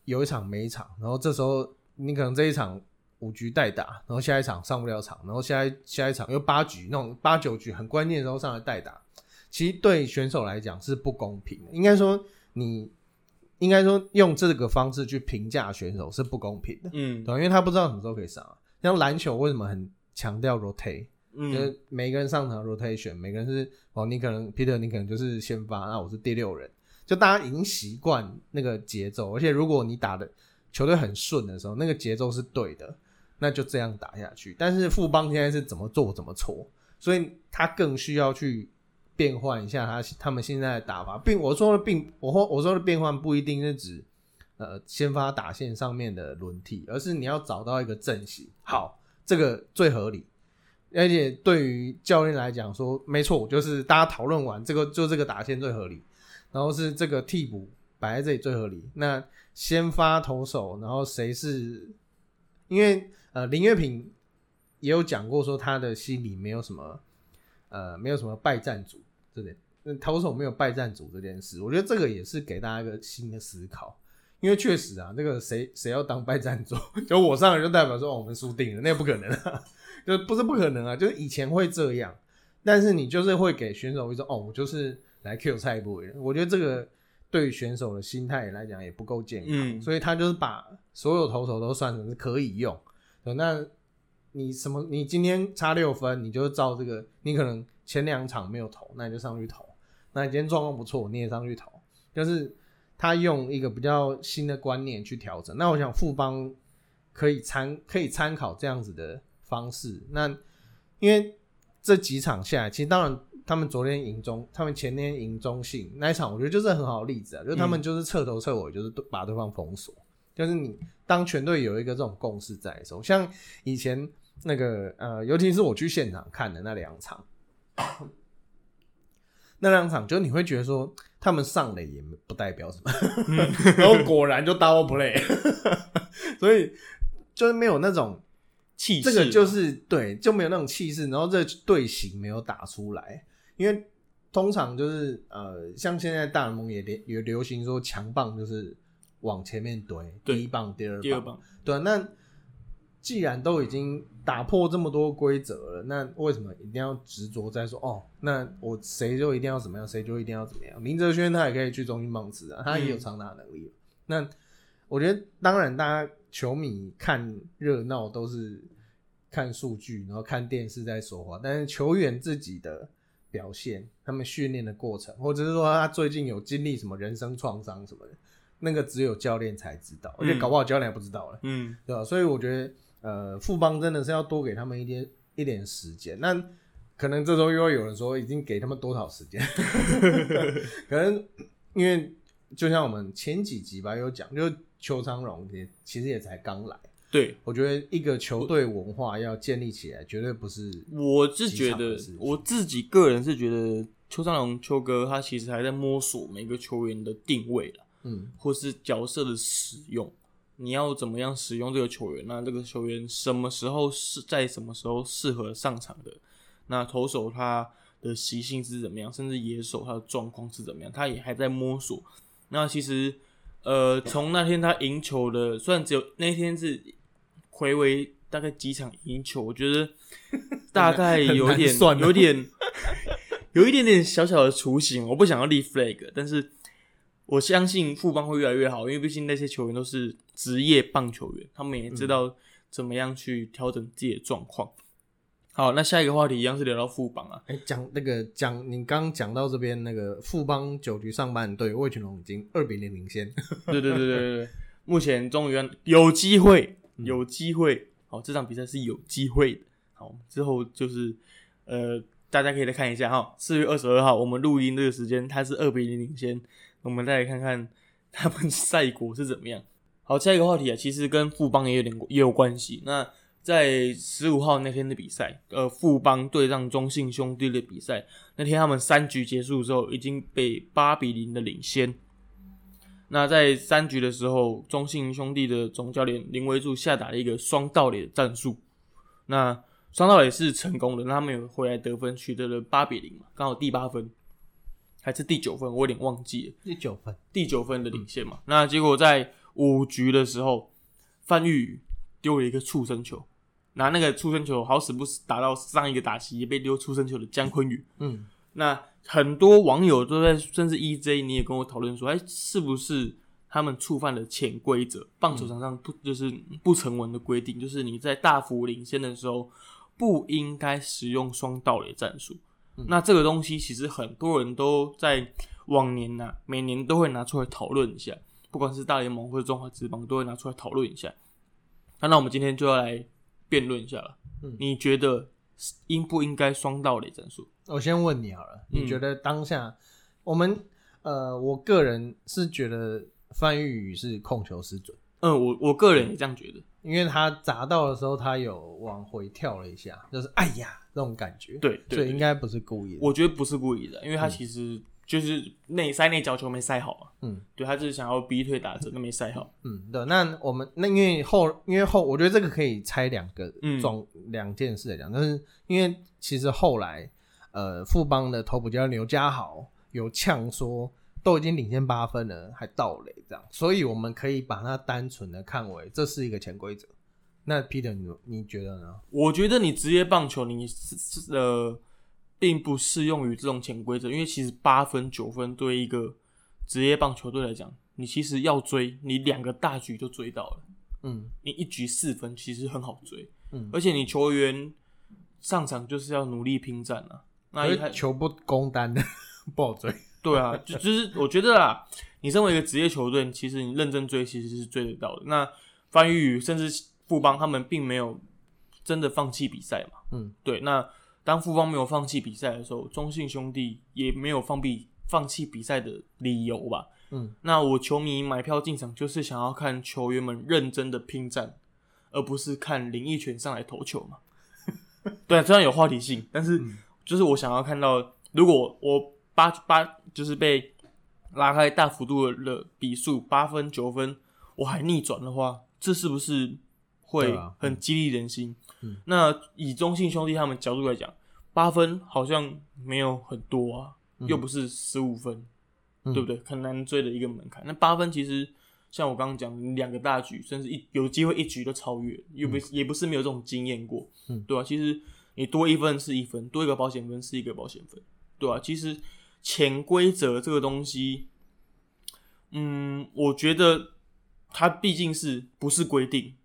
有一场没一场，然后这时候你可能这一场五局代打，然后下一场上不了场，然后下一下一场又八局那种八九局很关键的时候上来代打。其实对选手来讲是不公平的，应该说你应该说用这个方式去评价选手是不公平的，嗯，对，因为他不知道什么时候可以上。像篮球为什么很强调 rotate，嗯，就是每个人上场 rotation，每个人是哦，你可能 Peter，你可能就是先发，那我是第六人，就大家已经习惯那个节奏，而且如果你打的球队很顺的时候，那个节奏是对的，那就这样打下去。但是富邦现在是怎么做怎么错，所以他更需要去。变换一下他他们现在的打法，并我说的并我我说的变换不一定是指呃先发打线上面的轮替，而是你要找到一个阵型，好，这个最合理。而且对于教练来讲说，没错，就是大家讨论完这个，就这个打线最合理，然后是这个替补摆在这里最合理。那先发投手，然后谁是？因为呃，林月平也有讲过说，他的心里没有什么呃，没有什么败战组这点，投手没有败战组这件事，我觉得这个也是给大家一个新的思考。因为确实啊，这个谁谁要当败战组，就我上来就代表说，我们输定了，那不可能啊，就不是不可能啊，就是以前会这样，但是你就是会给选手一种，哦，我就是来 Q 蔡部的，我觉得这个对选手的心态来讲也不够健康，所以他就是把所有投手都算成是可以用，那你什么，你今天差六分，你就照这个，你可能前两场没有投，那你就上去投，那你今天状况不错，你也上去投，就是。他用一个比较新的观念去调整，那我想富邦可以参可以参考这样子的方式。那因为这几场下来，其实当然他们昨天赢中，他们前天赢中信那一场，我觉得就是很好的例子啊，就是他们就是彻头彻尾就是把对方封锁。就是你当全队有一个这种共识在的时候，像以前那个呃，尤其是我去现场看的那两场。那两场就你会觉得说他们上了也不代表什么，然后果然就 double play，所以就是没有那种气势，这个就是对就没有那种气势，然后这队形没有打出来，因为通常就是呃像现在大联盟也流也流行说强棒就是往前面怼，第一棒第二棒，对那。既然都已经打破这么多规则了，那为什么一定要执着在说哦？那我谁就一定要怎么样，谁就一定要怎么样？林哲轩他也可以去中心棒子啊，他也有长打能力。那我觉得，当然，大家球迷看热闹都是看数据，然后看电视在说话，但是球员自己的表现，他们训练的过程，或者是说他最近有经历什么人生创伤什么的，那个只有教练才知道，而且搞不好教练也不知道了，嗯，对吧？所以我觉得。呃，富邦真的是要多给他们一点一点时间。那可能这周又会有人说，已经给他们多少时间？可能因为就像我们前几集吧，有讲，就邱昌荣也其实也才刚来。对，我觉得一个球队文化要建立起来，绝对不是。我是觉得，我自己个人是觉得，邱昌荣邱哥他其实还在摸索每个球员的定位了，嗯，或是角色的使用。你要怎么样使用这个球员？那这个球员什么时候是在什么时候适合上场的？那投手他的习性是怎么样？甚至野手他的状况是怎么样？他也还在摸索。那其实，呃，从那天他赢球的，虽然只有那天是回违大概几场赢球，我觉得 大概有点算有点有一点点小小的雏形。我不想要立 flag，但是。我相信富邦会越来越好，因为毕竟那些球员都是职业棒球员，他们也知道怎么样去调整自己的状况。好，那下一个话题一样是聊到富邦啊，哎，讲那个讲你刚讲到这边那个富邦九局上半对魏群龙已经二比零领先，对对对对对对，目前终于有机会，有机会，好，这场比赛是有机会的。好，之后就是呃，大家可以再看一下哈，四月二十二号我们录音这个时间，它是二比零领先。我们再来看看 他们赛果是怎么样。好，下一个话题啊，其实跟富邦也有点也有关系。那在十五号那天的比赛，呃，富邦对上中信兄弟的比赛，那天他们三局结束之后，已经被八比零的领先。那在三局的时候，中信兄弟的总教练林维柱下达了一个双盗垒的战术。那双盗垒是成功的，那他们有回来得分，取得了八比零嘛，刚好第八分。还是第九分，我有点忘记了。第九分，第九分的领先嘛。那结果在五局的时候，范玉宇丢了一个触身球，拿那个出生球好死不死打到上一个打席也被丢出生球的姜昆宇。嗯，那很多网友都在，甚至 EJ 你也跟我讨论说，哎，是不是他们触犯了潜规则？棒球场上不就是不成文的规定，就是你在大幅领先的时候不应该使用双盗垒战术。那这个东西其实很多人都在往年呐，每年都会拿出来讨论一下，不管是大联盟或者中华职棒，都会拿出来讨论一下。那那我们今天就要来辩论一下了。你觉得应不应该双道垒战术？我先问你好了，你觉得当下我们呃，我个人是觉得范玉宇是控球失准。嗯，我我个人也这样觉得，因为他砸到的时候，他有往回跳了一下，就是哎呀那种感觉，对对对所以应该不是故意的。我觉得不是故意的，因为他其实就是内塞内角球没塞好啊。嗯，对他就是想要逼退打者，那没塞好。嗯，对，那我们那因为后因为后，我觉得这个可以拆两个嗯状两、件事来讲，但是因为其实后来呃富邦的投捕教练刘家豪有呛说都已经领先八分了，还倒垒这样，所以我们可以把它单纯的看为这是一个潜规则。那 Peter 你你觉得呢？我觉得你职业棒球你是是呃，并不适用于这种潜规则，因为其实八分九分对一个职业棒球队来讲，你其实要追，你两个大局就追到了，嗯你一局四分其实很好追，嗯，而且你球员上场就是要努力拼战啊。那一球不攻单的 不好追。对啊，就就是我觉得啊，你身为一个职业球队，其实你认真追其实是追得到的。那番禺宇甚至富邦他们并没有真的放弃比赛嘛，嗯，对。那当富邦没有放弃比赛的时候，中信兄弟也没有放比放弃比赛的理由吧。嗯，那我球迷买票进场就是想要看球员们认真的拼战，而不是看林奕泉上来投球嘛。对啊，虽然有话题性，但是就是我想要看到，如果我八八就是被拉开大幅度的比数八分九分，我还逆转的话，这是不是会很激励人心？嗯。那以中信兄弟他们角度来讲，八分好像没有很多啊，又不是十五分，嗯。对不对？很难追的一个门槛。那八分其实像我刚刚讲，两个大局，甚至一有机会一局都超越，又不、也不是没有这种经验过，嗯。对吧、其实你多一分是一分，多一个保险分是一个保险分，对吧、其实潜规则这个东西，嗯，我觉得它毕竟是不是规定，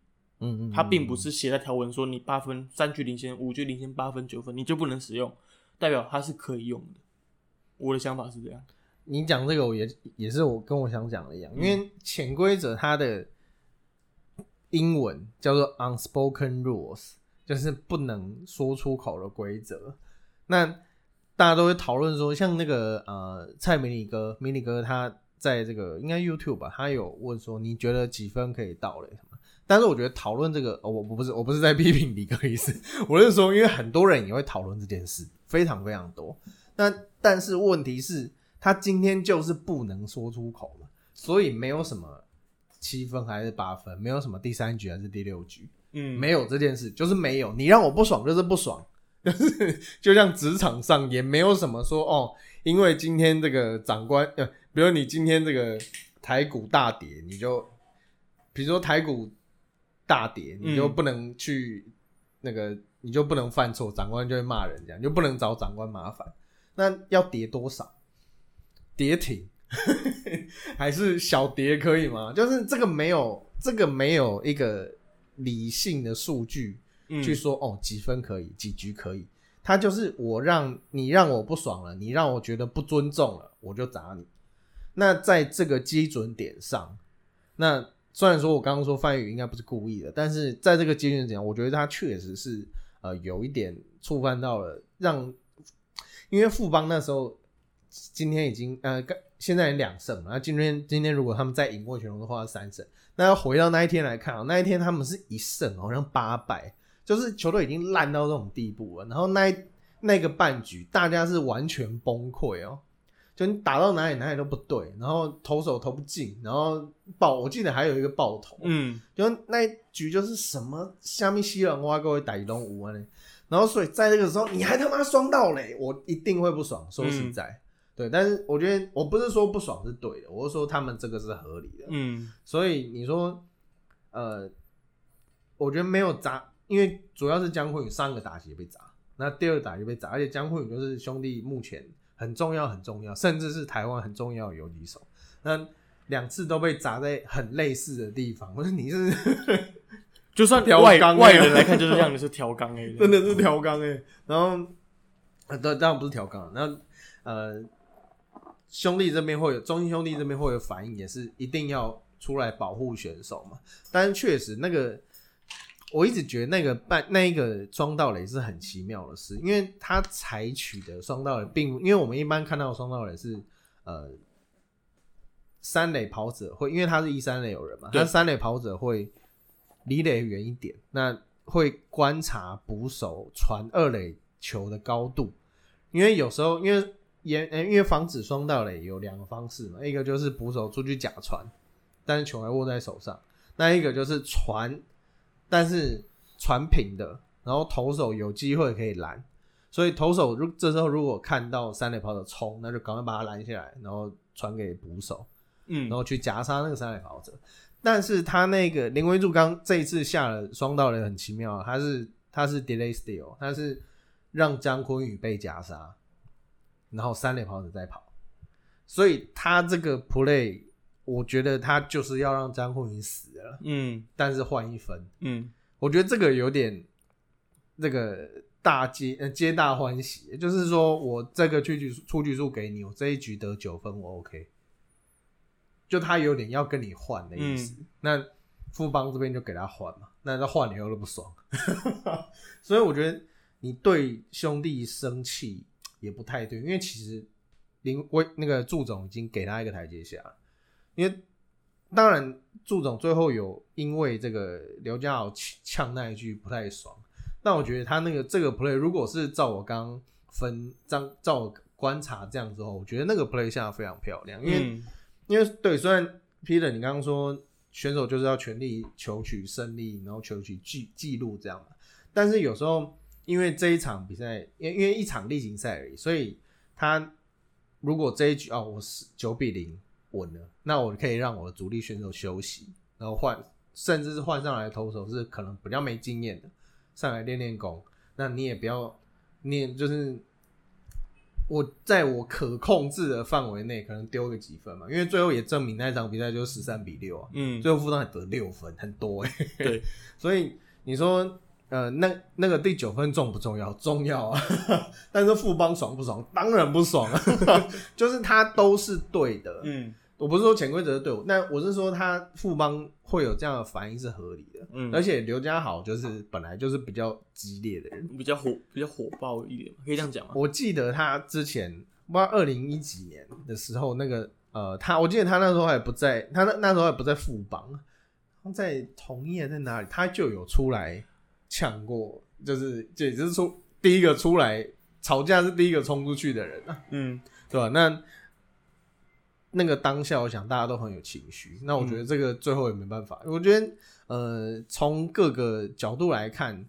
嗯嗯，它并不是写在条文说你八分三局领先，五局领先八分九分你就不能使用，代表它是可以用的。我的想法是这样。你讲这个，我也也是我跟我想讲的一样，因为潜规则它的英文叫做 unspoken rules，就是不能说出口的规则。那大家都会讨论说，像那个呃蔡明你哥，明你哥他在这个应该 YouTube 吧，他有问说你觉得几分可以到嘞什么？但是我觉得讨论这个，哦，我我不是我不是在批评李哥的意思，我是说，因为很多人也会讨论这件事，非常非常多。那但是问题是，他今天就是不能说出口嘛，所以没有什么七分还是八分，没有什么第三局还是第六局，嗯，没有这件事，就是没有。你让我不爽就是不爽，就是就像职场上也没有什么说哦，因为今天这个长官呃，比如你今天这个台股大跌，你就比如说台股大跌，你就嗯不能去那个，你就不能犯错，长官就会骂人，这样你就不能找长官麻烦。那要跌多少？跌停 还是小跌可以吗？就是这个没有，这个没有一个理性的数据嗯去说、哦几分可以，几局可以。他就是我让你让我不爽了，你让我觉得不尊重了，我就砸你。那在这个基准点上，那虽然说我刚刚说范宇应该不是故意的，但是在这个基准点上，我觉得他确实是呃有一点触犯到了让，因为富邦那时候今天已经呃现在两胜嘛，那今天今天如果他们再赢过全龙的话三胜，那要回到那一天来看啊，那一天他们是一胜，好像八百，就是球队已经烂到这种地步了。然后那那个半局，大家是完全崩溃哦，就你打到哪里哪里都不对，然后投手投不进，然后爆，我记得还有一个爆头，嗯就那一局就是什么虾米西兰花各位打一龙五啊呢，然后所以在这个时候你还他妈双到嘞，我一定会不爽。说实在，对，但是我觉得我不是说不爽是对的，我是说他们这个是合理的。嗯所以你说，呃，我觉得没有砸，因为主要是江坤宇上个打击被砸，那第二个打击被砸，而且江坤宇就是兄弟目前很重要很重要，甚至是台湾很重要的游击手，那两次都被砸在很类似的地方，我说你是 就算调外外人来看，就是像你是调缸哎，真的是调缸哎，然后呃，当当然不是调缸，那呃，兄弟这边会有中心兄弟这边会有反应，也是一定要出来保护选手嘛。但是确实那个，我一直觉得那个半那一个双道垒是很奇妙的事，因为他采取的双道垒并因为我们一般看到双道垒是呃。三垒跑者会，因为他是一三垒有人嘛，对他三垒跑者会离垒远一点，那会观察捕手传二垒球的高度，因为有时候因为也呃因为防止双道垒有两个方式嘛，一个就是捕手出去假传，但是球还握在手上，那一个就是传，但是传平的，然后投手有机会可以拦，所以投手如这时候如果看到三垒跑者冲，那就赶快把他拦下来，然后传给捕手。嗯然后去夹杀那个三垒跑者。但是他那个林威柱刚这一次下了双盗垒很奇妙啊，他是他是 delay steal，他是让张坤宇被夹杀，然后三垒跑者在跑，所以他这个 play 我觉得他就是要让张坤宇死了，嗯。但是换一分，嗯。我觉得这个有点这个大皆呃皆大欢喜，就是说我这个出局出局数给你，我这一局得九分，我 OK。就他有点要跟你换的意思，那富邦这边就给他换嘛，那他换了以后都不爽，所以我觉得你对兄弟生气也不太对，因为其实林威那个祝总已经给他一个台阶下了，因为当然祝总最后有因为这个刘家豪呛那一句不太爽，但我觉得他那个这个 play 如果是照我刚刚分张照我观察这样之后，我觉得那个 play 下非常漂亮，因为。嗯。因为对，虽然 Peter 你刚刚说选手就是要全力求取胜利，然后求取记记录这样嘛，但是有时候因为这一场比赛，因为因为一场例行赛而已，所以他如果这一局哦我是九比零稳了，那我可以让我的主力选手休息，然后换甚至是换上来的投手是可能比较没经验的，上来练练功，那你也不要念就是。我在我可控制的范围内，可能丢个几分嘛，因为最后也证明那场比赛就是十三比六啊，嗯，最后富邦还得六分，很多哎、对，所以你说，呃，那那个第九分重不重要？重要啊，但是富邦爽不爽？当然不爽啊，就是他都是对的，嗯我不是说潜规则是对我，那我是说他富邦会有这样的反应是合理的，嗯，而且刘家豪就是本来就是比较激烈的人，比较火比较火爆一点，可以这样讲吗？我记得他之前不知道二零一几年的时候，那个呃，他我记得他那时候还不在，他那那时候还不在富邦，他在同业在哪里，他就有出来呛过，就是这也是出第一个出来吵架是第一个冲出去的人啊，嗯对吧？那那个当下，我想大家都很有情绪。那我觉得这个最后也没办法。我觉得，呃，从各个角度来看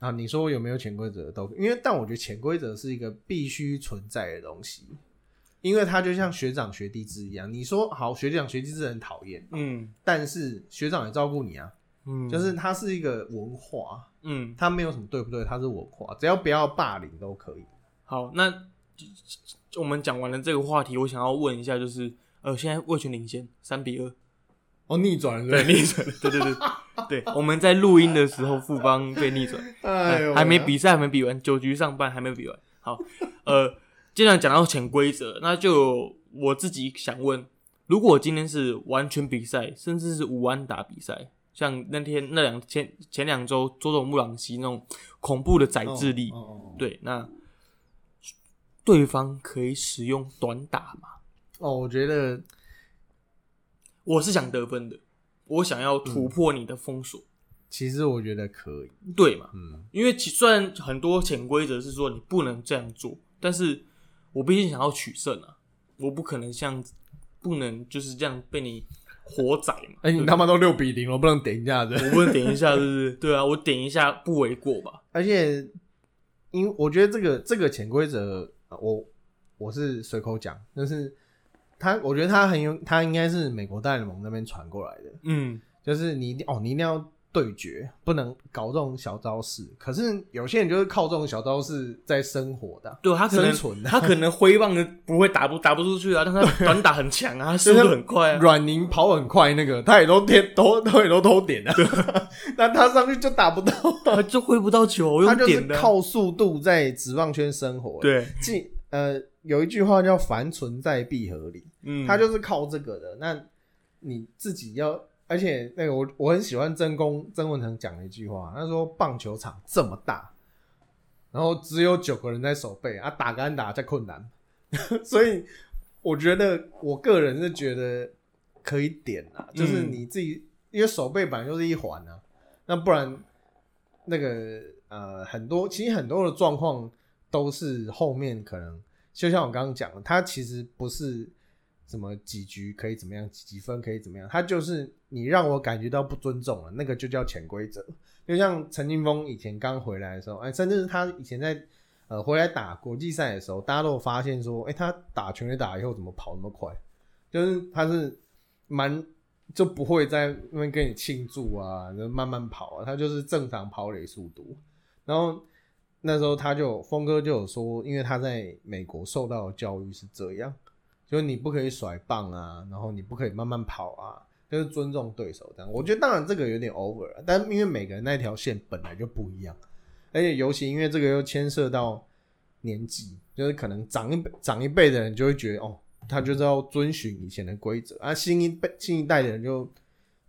啊，你说有没有潜规则都，因为但我觉得潜规则是一个必须存在的东西，因为它就像学长学弟制一样。你说好，学长学弟制很讨厌，嗯但是学长也照顾你啊，嗯，就是它是一个文化，嗯，它没有什么对不对，它是文化，只要不要霸凌都可以。好，那我们讲完了这个话题，我想要问一下，就是呃，现在魏权领先三比二，哦，逆转了。对，逆转。了，对对对。对，我们在录音的时候，富邦被逆转，哎呦，还没比赛还没比完，九局上半还没比完。好，呃，既然讲到潜规则，那就我自己想问，如果今天是完全比赛，甚至是无安打比赛，像那天那两前前两周佐佐木朗希那种恐怖的宰制力，哦哦哦。对，那对方可以使用短打吗？哦，我觉得我是想得分的，我想要突破你的封锁，其实我觉得可以，对嘛？嗯，因为其虽然很多潜规则是说你不能这样做，但是我毕竟想要取胜啊，我不可能像不能就是这样被你活宰嘛。哎、你他妈都六比零了，我不能点一下子。我不能点一下，是不是？对啊，我点一下不为过吧？而且，因我觉得这个这个潜规则，呃我我是随口讲，但是他我觉得他很有，他应该是美国大联盟那边传过来的，嗯，就是你一定哦，你一定要对决，不能搞这种小招式。可是有些人就是靠这种小招式在生活的啊、对他可能生存的他可能挥棒的不会打不打不出去啊，但他短打很强啊，他速度很快啊。阮宁跑很快，那个他也都点都都也都偷点啊，那他上去就打不到，他就挥不到球，他就是。靠速度在直棒圈生活。，对，即呃有一句话叫“凡存在必合理”，嗯，他就是靠这个的。那你自己要，而且那个我我很喜欢曾公曾文成讲的一句话他说棒球场这么大然后只有九个人在守备啊打干打在困难。所以我觉得我个人是觉得可以点啊就是你自己因为守备本来就是一环啊那不然那个呃很多其实很多的状况都是后面可能就像我刚刚讲的他其实不是什么几局可以怎么样几分可以怎么样他就是你让我感觉到不尊重了那个就叫潜规则。就像陈金峰以前刚回来的时候哎甚至是他以前在呃回来打国际赛的时候大家都有发现说哎他打全垒打以后怎么跑那么快？就是他是蛮就不会在那边跟你庆祝啊就慢慢跑啊他就是正常跑垒速度。然后那时候他就峰哥就有说因为他在美国受到的教育是这样就是你不可以甩棒啊然后你不可以慢慢跑啊就是尊重对手这样。我觉得当然这个有点 over 但是因为每个人那条线本来就不一样而且尤其因为这个又牵涉到年纪就是可能长一辈长一辈的人就会觉得哦他就是要遵循以前的规则啊新一辈新一代的人就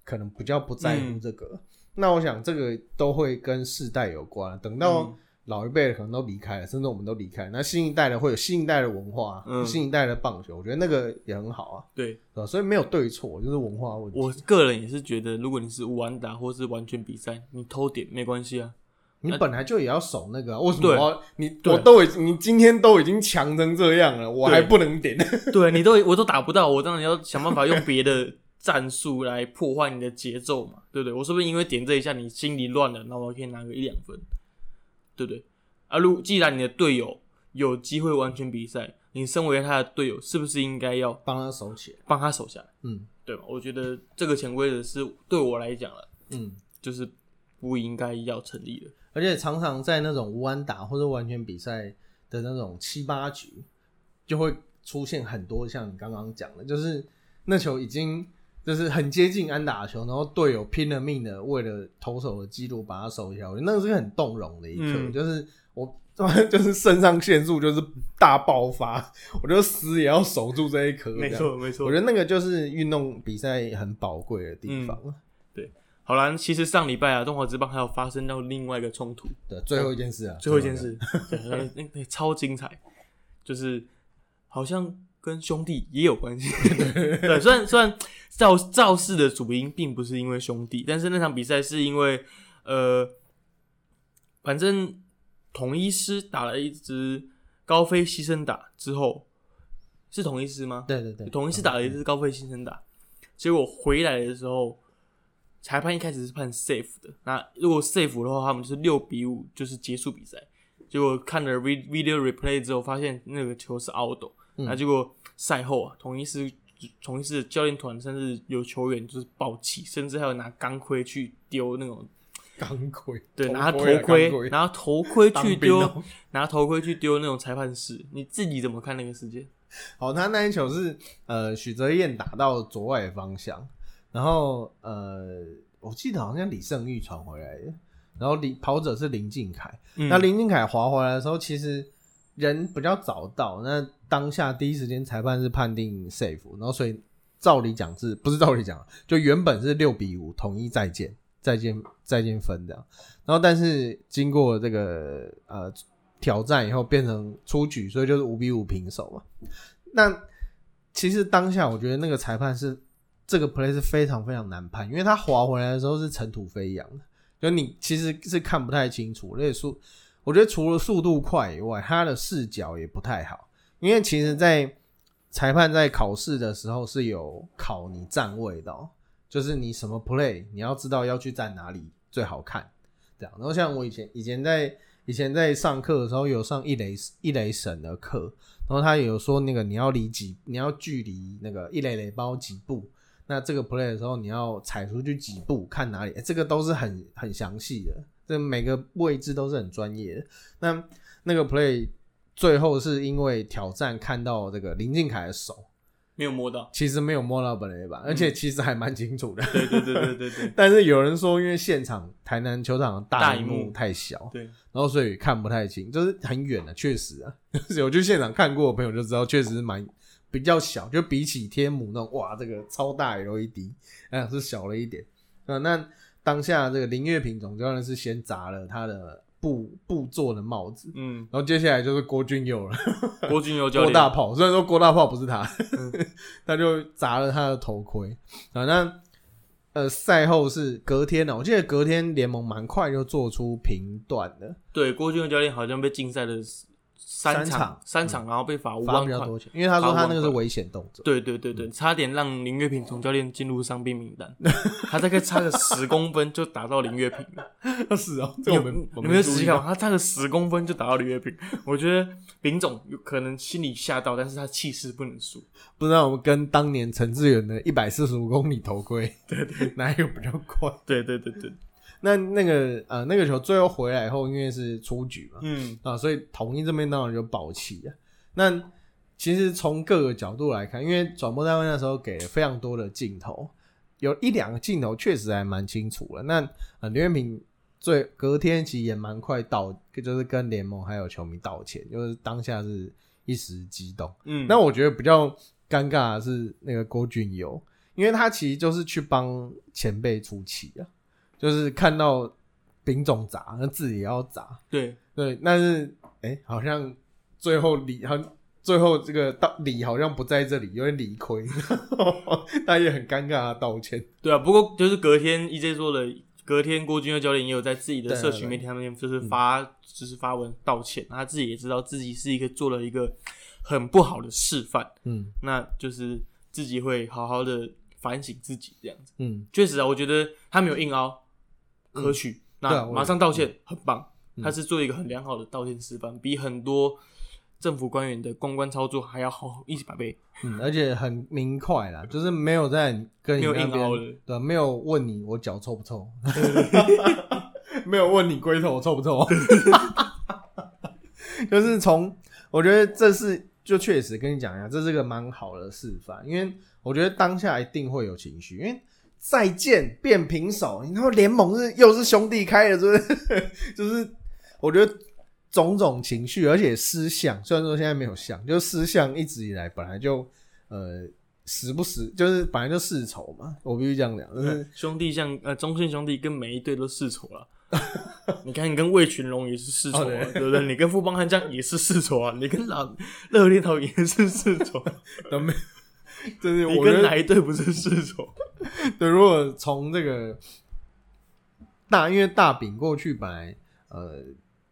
可能比较不在乎这个。那我想这个都会跟世代有关等到老一辈的可能都离开了，甚至我们都离开了。那新一代的会有新一代的文化，新一代的棒球，我觉得那个也很好啊。对，所以没有对错，就是文化问题。我个人也是觉得，如果你是无安打或是完全比赛，你偷点没关系啊。你本来就也要守那个，为什么？对，你我都已经你今天都已经强成这样了，我还不能点？对你都我都打不到，我当然要想办法用别的战术来破坏你的节奏嘛，对不对？我是不是因为点这一下，你心里乱了，那我可以拿个一两分？对不对？啊，如既然你的队友有机会完全比赛，你身为他的队友，是不是应该要帮他守起来，帮他守下来？嗯，对吧？我觉得这个潜规则是对我来讲了，嗯，就是不应该要成立的。而且常常在那种无安打或者完全比赛的那种七八局，就会出现很多像你刚刚讲的，就是那球已经就是很接近安打球然后队友拼了命的为了投手的记录把他守下我觉得那个是很动容的一刻就是我 就是肾上腺素就是大爆发我就死也要守住这一颗没错没错。我觉得那个就是运动比赛很宝贵的地方对好啦其实上礼拜啊中华之邦还有发生到另外一个冲突的最后一件事啊最后一件事。那那超精彩。就是好像跟兄弟也有关系。对，虽然虽然肇肇事的主因并不是因为兄弟，但是那场比赛是因为呃，反正统一师打了一支高飞牺牲打之后，是统一师吗？对对对，统一师打了一支高飞牺牲打，结果回来的时候。裁判一开始是判 safe 的，那如果 safe 的话，他们就是六比五，就是结束比赛。结果看了 video replay 之后，发现那个球是 out，、嗯、那结果赛后啊，同一师同一师教练团甚至有球员就是暴起，甚至还有拿钢盔去丢那种钢盔，对，拿头盔，拿头盔去丢，拿头盔去丢那种裁判室，你自己怎么看那个事件？好，他那一球是呃许哲彦打到左外方向，然后呃我记得好像李胜玉传回来的，然后李跑者是林敬凯，那林敬凯滑回来的时候其实人比较早到，那当下第一时间裁判是判定 safe，然后所以照理讲是不是照理讲，就原本是六比五统一再见再见再见分这样，然后但是经过这个呃挑战以后变成出局，所以就是五比五平手嘛。那其实当下我觉得那个裁判是这个 play 是非常非常难判，因为他滑回来的时候是尘土飞扬的，就你其实是看不太清楚，而且速我觉得除了速度快以外，他的视角也不太好。因为其实，在裁判在考试的时候是有考你站位的，就是你什么 play，你要知道要去站哪里最好看，这样。然后像我以前以前在以前在上课的时候，有上一雷一雷神的课，然后他有说那个你要离几，你要距离那个一雷雷包几步，那这个 play 的时候你要踩出去几步，看哪里，这个都是很很详细的，这每个位置都是很专业的。那那个 play。最后是因为挑战看到这个林俊凯的手。没有摸到。其实没有摸到本来吧而且其实还蛮清楚的。对对对对对 但是有人说因为现场台南球场大屏幕太小对。然后所以看不太清就是很远了确实啊。所以我去现场看过的朋友就知道确实蛮比较小就比起天母那种哇这个超大 led 哎是小了一点。那当下这个林月平总教练是先砸了他的布布做的帽子。嗯，然后接下来就是郭俊佑了。郭俊佑叫。郭大炮，虽然说郭大炮不是他，他就砸了他的头盔。啊，那呃赛后是隔天呢，我记得隔天联盟蛮快就做出评断的。对，郭俊佑教练好像被禁赛的是。三三场场，三场，然后被罚五万块。比较多钱，因为他说罚5万块他那个是危险动作。对对对对，差点让林月平总教练进入伤病名单，他大概差个十公分就打到林月平了。是哦，你有你没有仔细看？他差个十公分就打到林月平，我觉得林总有可能心里吓到，但是他气势不能输。不知道我们跟当年陈志远的一百四十五公里头盔，对对，哪有比较快？对对对对，那那个呃，那个球最后回来以后，因为是出局嘛，嗯，啊，所以统一这边当然就爆气啊。那其实从各个角度来看，因为转播单位那时候给了非常多的镜头，有一两个镜头确实还蛮清楚了。那呃，刘元平最隔天其实也蛮快道，就是跟联盟还有球迷道歉，就是当下是一时激动。嗯，那我觉得比较尴尬的是那个郭俊友，因为他其实就是去帮前辈出气啊，就是看到丙总砸，那自己也要砸，对对，但是哎、好像最后理好，最后这个道理好像不在这里，有点理亏，他也很尴尬的道歉。对啊。不过就是隔天 EJ 说的，隔天郭俊佑教练也有在自己的社群媒体上面就是发就是发文道歉，他自己也知道自己是一个做了一个很不好的示范，嗯那就是自己会好好的反省自己这样子。嗯，确实啊，我觉得他没有硬凹，可取。那我马上道歉，很棒。嗯他是做一个很良好的道歉示范，比很多政府官员的公关操作还要好一百倍。嗯，而且很明快啦，就是没有在跟你那边对，没有问你我脚臭不臭，没有问你龟头臭不臭，就是从我觉得这是就确实跟你讲一下，这是个蛮好的示范，因为我觉得当下一定会有情绪，因为再见变平手，然后联盟是又是兄弟开的，是不是？就是 我觉得种种情绪，而且思想，虽然说现在没有像，就是思想一直以来本来就呃时不时就是本来就世仇嘛，我必须这样讲，就是兄弟像呃中信兄弟跟每一队都世仇了。你看，你跟魏群龙也是世仇啊，哦对对不对？你跟富邦悍将也是世仇啊，你跟老热烈头也是世仇，都没，就是我觉得跟哪一队不是世仇？对，如果从这个大，因为大饼过去本来呃，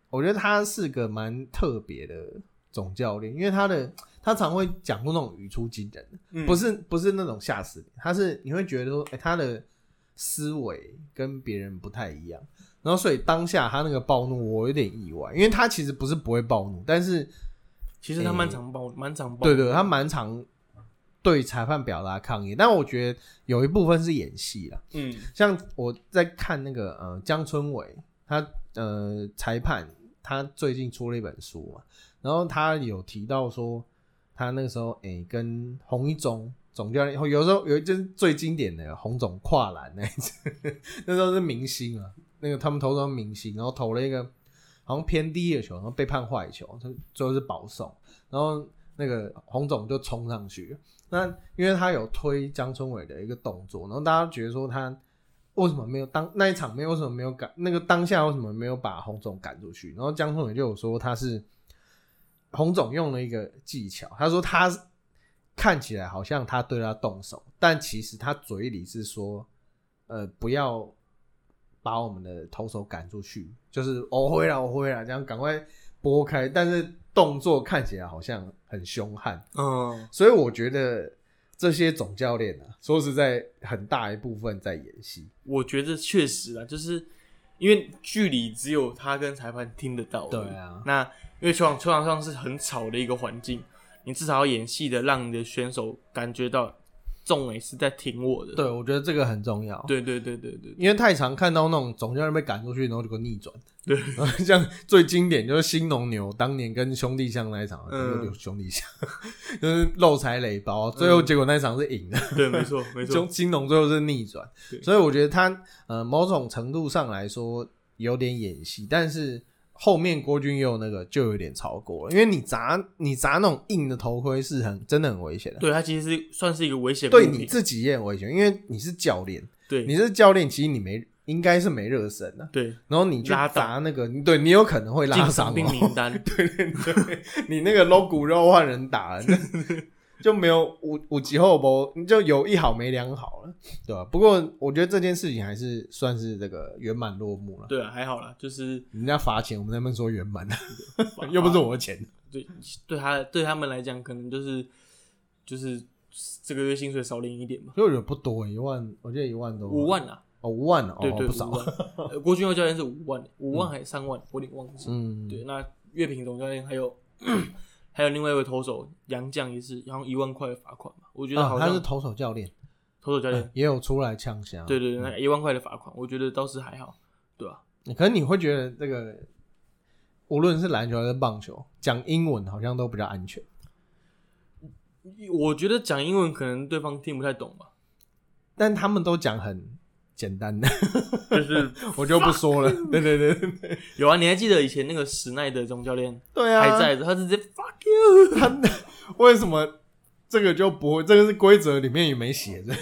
我觉得他是个蛮特别的总教练，因为他的他常会讲出那种语出惊人不是不是那种吓死你，他是你会觉得说，哎、他的思维跟别人不太一样，然后所以当下他那个暴怒，我有点意外，因为他其实不是不会暴怒，但是其实他蛮常暴，蛮常暴。对对，他蛮常对裁判表达抗议，但我觉得有一部分是演戏啦。嗯像我在看那个呃江春伟，他呃裁判，他最近出了一本书嘛，然后他有提到说，他那个时候诶、跟洪一中总教练，有时候有一阵最经典的洪总跨栏那一次，那时候是明星啊，那个他们投的明星，然后投了一个好像偏低的球，然后被判坏球，他最后是保送，然后那个洪总就冲上去，那因为他有推江春伟的一个动作，然后大家觉得说他为什么没有当那一场没有为什么没有赶那个当下为什么没有把洪总赶出去？然后江春伟就有说他是洪总用了一个技巧，他说他看起来好像他对他动手，但其实他嘴里是说呃不要把我们的投手赶出去，就是我回来我回来这样赶快拨开，但是动作看起来好像很凶悍。嗯，所以我觉得这些总教练啊，说实在，很大一部分在演戏。我觉得确实啊，就是因为距离只有他跟裁判听得到。对啊那因为球场球场上是很吵的一个环境，你至少要演戏的，让你的选手感觉到众伟是在挺我的。对，我觉得这个很重要。，对对对对对因为太常看到那种总教练被赶出去，然后就给逆转。对，像最经典就是新农牛当年跟兄弟象那一场，兄弟象，就是漏财垒包，最后结果那一场是赢的。对，没错没错中。金龙最后是逆转对，所以我觉得他呃某种程度上来说有点演戏，但是后面郭俊佑那个就有点超过了，因为你砸你砸那种硬的头盔是很真的很危险的，对他其实是算是一个危险对。你自己也很危险，因为你是教练，对你是教练，其实你没应该是没热身的、对。然后你去砸那个，对你有可能会拉进伤、伤病哦，名单。对对对，你那个 logo 肉换人打了，就没有五五级后波，你就有一好没两好了，对吧？不过我觉得这件事情还是算是这个圆满落幕了。对啊，还好啦，就是人家罚钱，我们在那边说圆满，又不是我的钱。对对他对他们来讲，可能就是就是这个月薪水少领一点嘛，所以我觉得不多，一万，我记得一万多，五万啊，哦，五万哦，对对，不少五。万。呃郭俊耀教练是五万，五万还是三万，我有点忘记。嗯，对，那岳平总教练还有 还有另外一位投手杨绛也是，然后一万块的罚款嘛，我觉得啊，好像他是投手教练，投手教练，也有出来呛虾。对对对，那一万块的罚款，我觉得倒是还好，对吧？可能你会觉得这个，无论是篮球还是棒球，讲英文好像都比较安全。我觉得讲英文可能对方听不太懂吧，但他们都讲很简单的，就是 我就不说了。对对对对。有啊，你还记得以前那个史奈德总教练对啊，还在的，他直接 fuck you，他为什么这个就不会？这个是规则里面也没写的，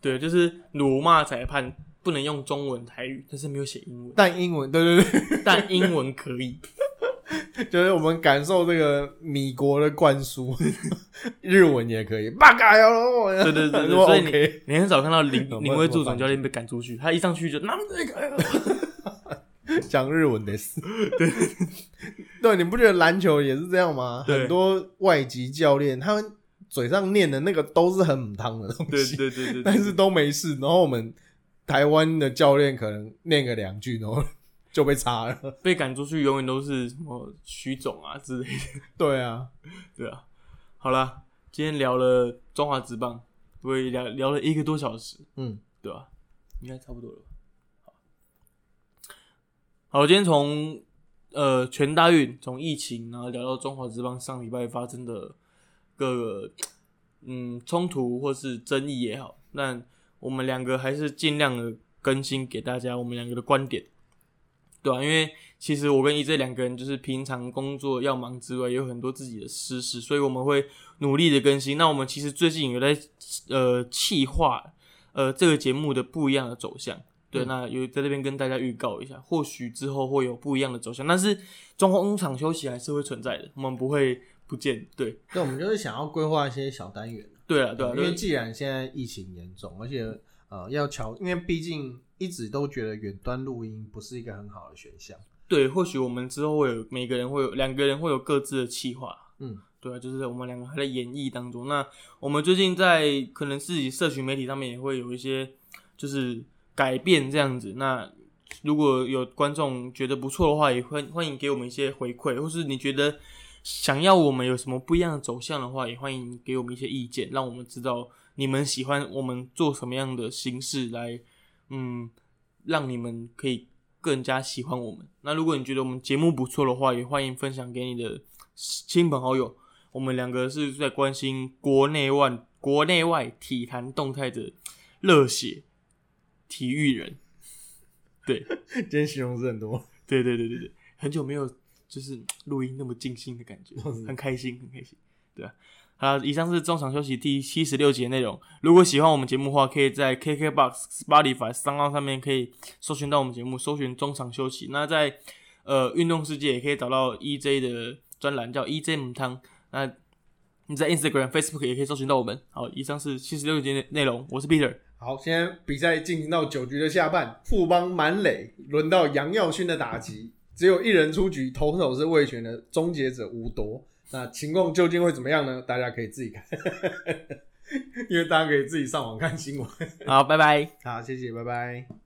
对，就是辱骂裁判不能用中文台语，但是没有写英文，但英文对对对，但英文可以。就是我们感受这个米国的灌输，日文也可以。八嘎呀，对对对 对，所以你 OK。你很少看到林我林威助总教练被赶出去，他一上去就那么这个，讲日文的事，对对，你不觉得篮球也是这样吗？很多外籍教练他们嘴上念的那个都是很母汤的东对西，对对对，但是都没事。然后我们台湾的教练可能念个两句，然后 就被查了。被赶出去永远都是什么徐总啊之类的，对啊，对啊。好了，今天聊了中华职棒，我也聊聊了一个多小时，嗯，对吧？应该差不多了吧。好，好，今天从呃全大运，从疫情，然后聊到中华职棒上礼拜发生的各个嗯冲突或是争议也好，那我们两个还是尽量的更新给大家我们两个的观点，对啊，因为其实我跟一这两个人就是平常工作要忙之外，也有很多自己的私事，所以我们会努力的更新。那我们其实最近有在呃企划呃这个节目的不一样的走向。对，嗯那有在这边跟大家预告一下，或许之后会有不一样的走向，但是中场休息还是会存在的，我们不会不见。对，那我们就是想要规划一些小单元，对啊，对啊，因为既然现在疫情严重，而且呃要调，因为毕竟一直都觉得远端录音不是一个很好的选项。对，或许我们之后会有每个人会有两个人会有各自的企划，嗯，对啊，就是我们两个还在演绎当中。那我们最近在可能自己社群媒体上面也会有一些就是改变这样子。那如果有观众觉得不错的话，也欢欢迎给我们一些回馈，或是你觉得想要我们有什么不一样的走向的话，也欢迎给我们一些意见，让我们知道你们喜欢我们做什么样的形式来，嗯，让你们可以更加喜欢我们。那如果你觉得我们节目不错的话，也欢迎分享给你的亲朋好友。我们两个是在关心国内外国内外体坛动态的热血体育人。对，今天形容词很多，对对对对对，很久没有就是录音那么尽兴的感觉，嗯很开心，很开心。对啊，好，以上是中场休息第七十六集的内容。如果喜欢我们节目的话，可以在 KKBox、Spotify、三浪上面可以搜寻到我们节目，搜寻中场休息。那在呃运动世界也可以找到 EJ 的专栏，叫 EJ 母汤。那你在 Instagram、Facebook 也可以搜寻到我们。好，以上是七十六集的内容，我是 Peter。好，现在比赛进行到九局的下半，富邦满垒，轮到杨耀勋的打击，只有一人出局，投手是魏权的终结者吴铎。那情况究竟会怎么样呢？大家可以自己看，因为大家可以自己上网看新闻。好，拜拜。好，谢谢，拜拜。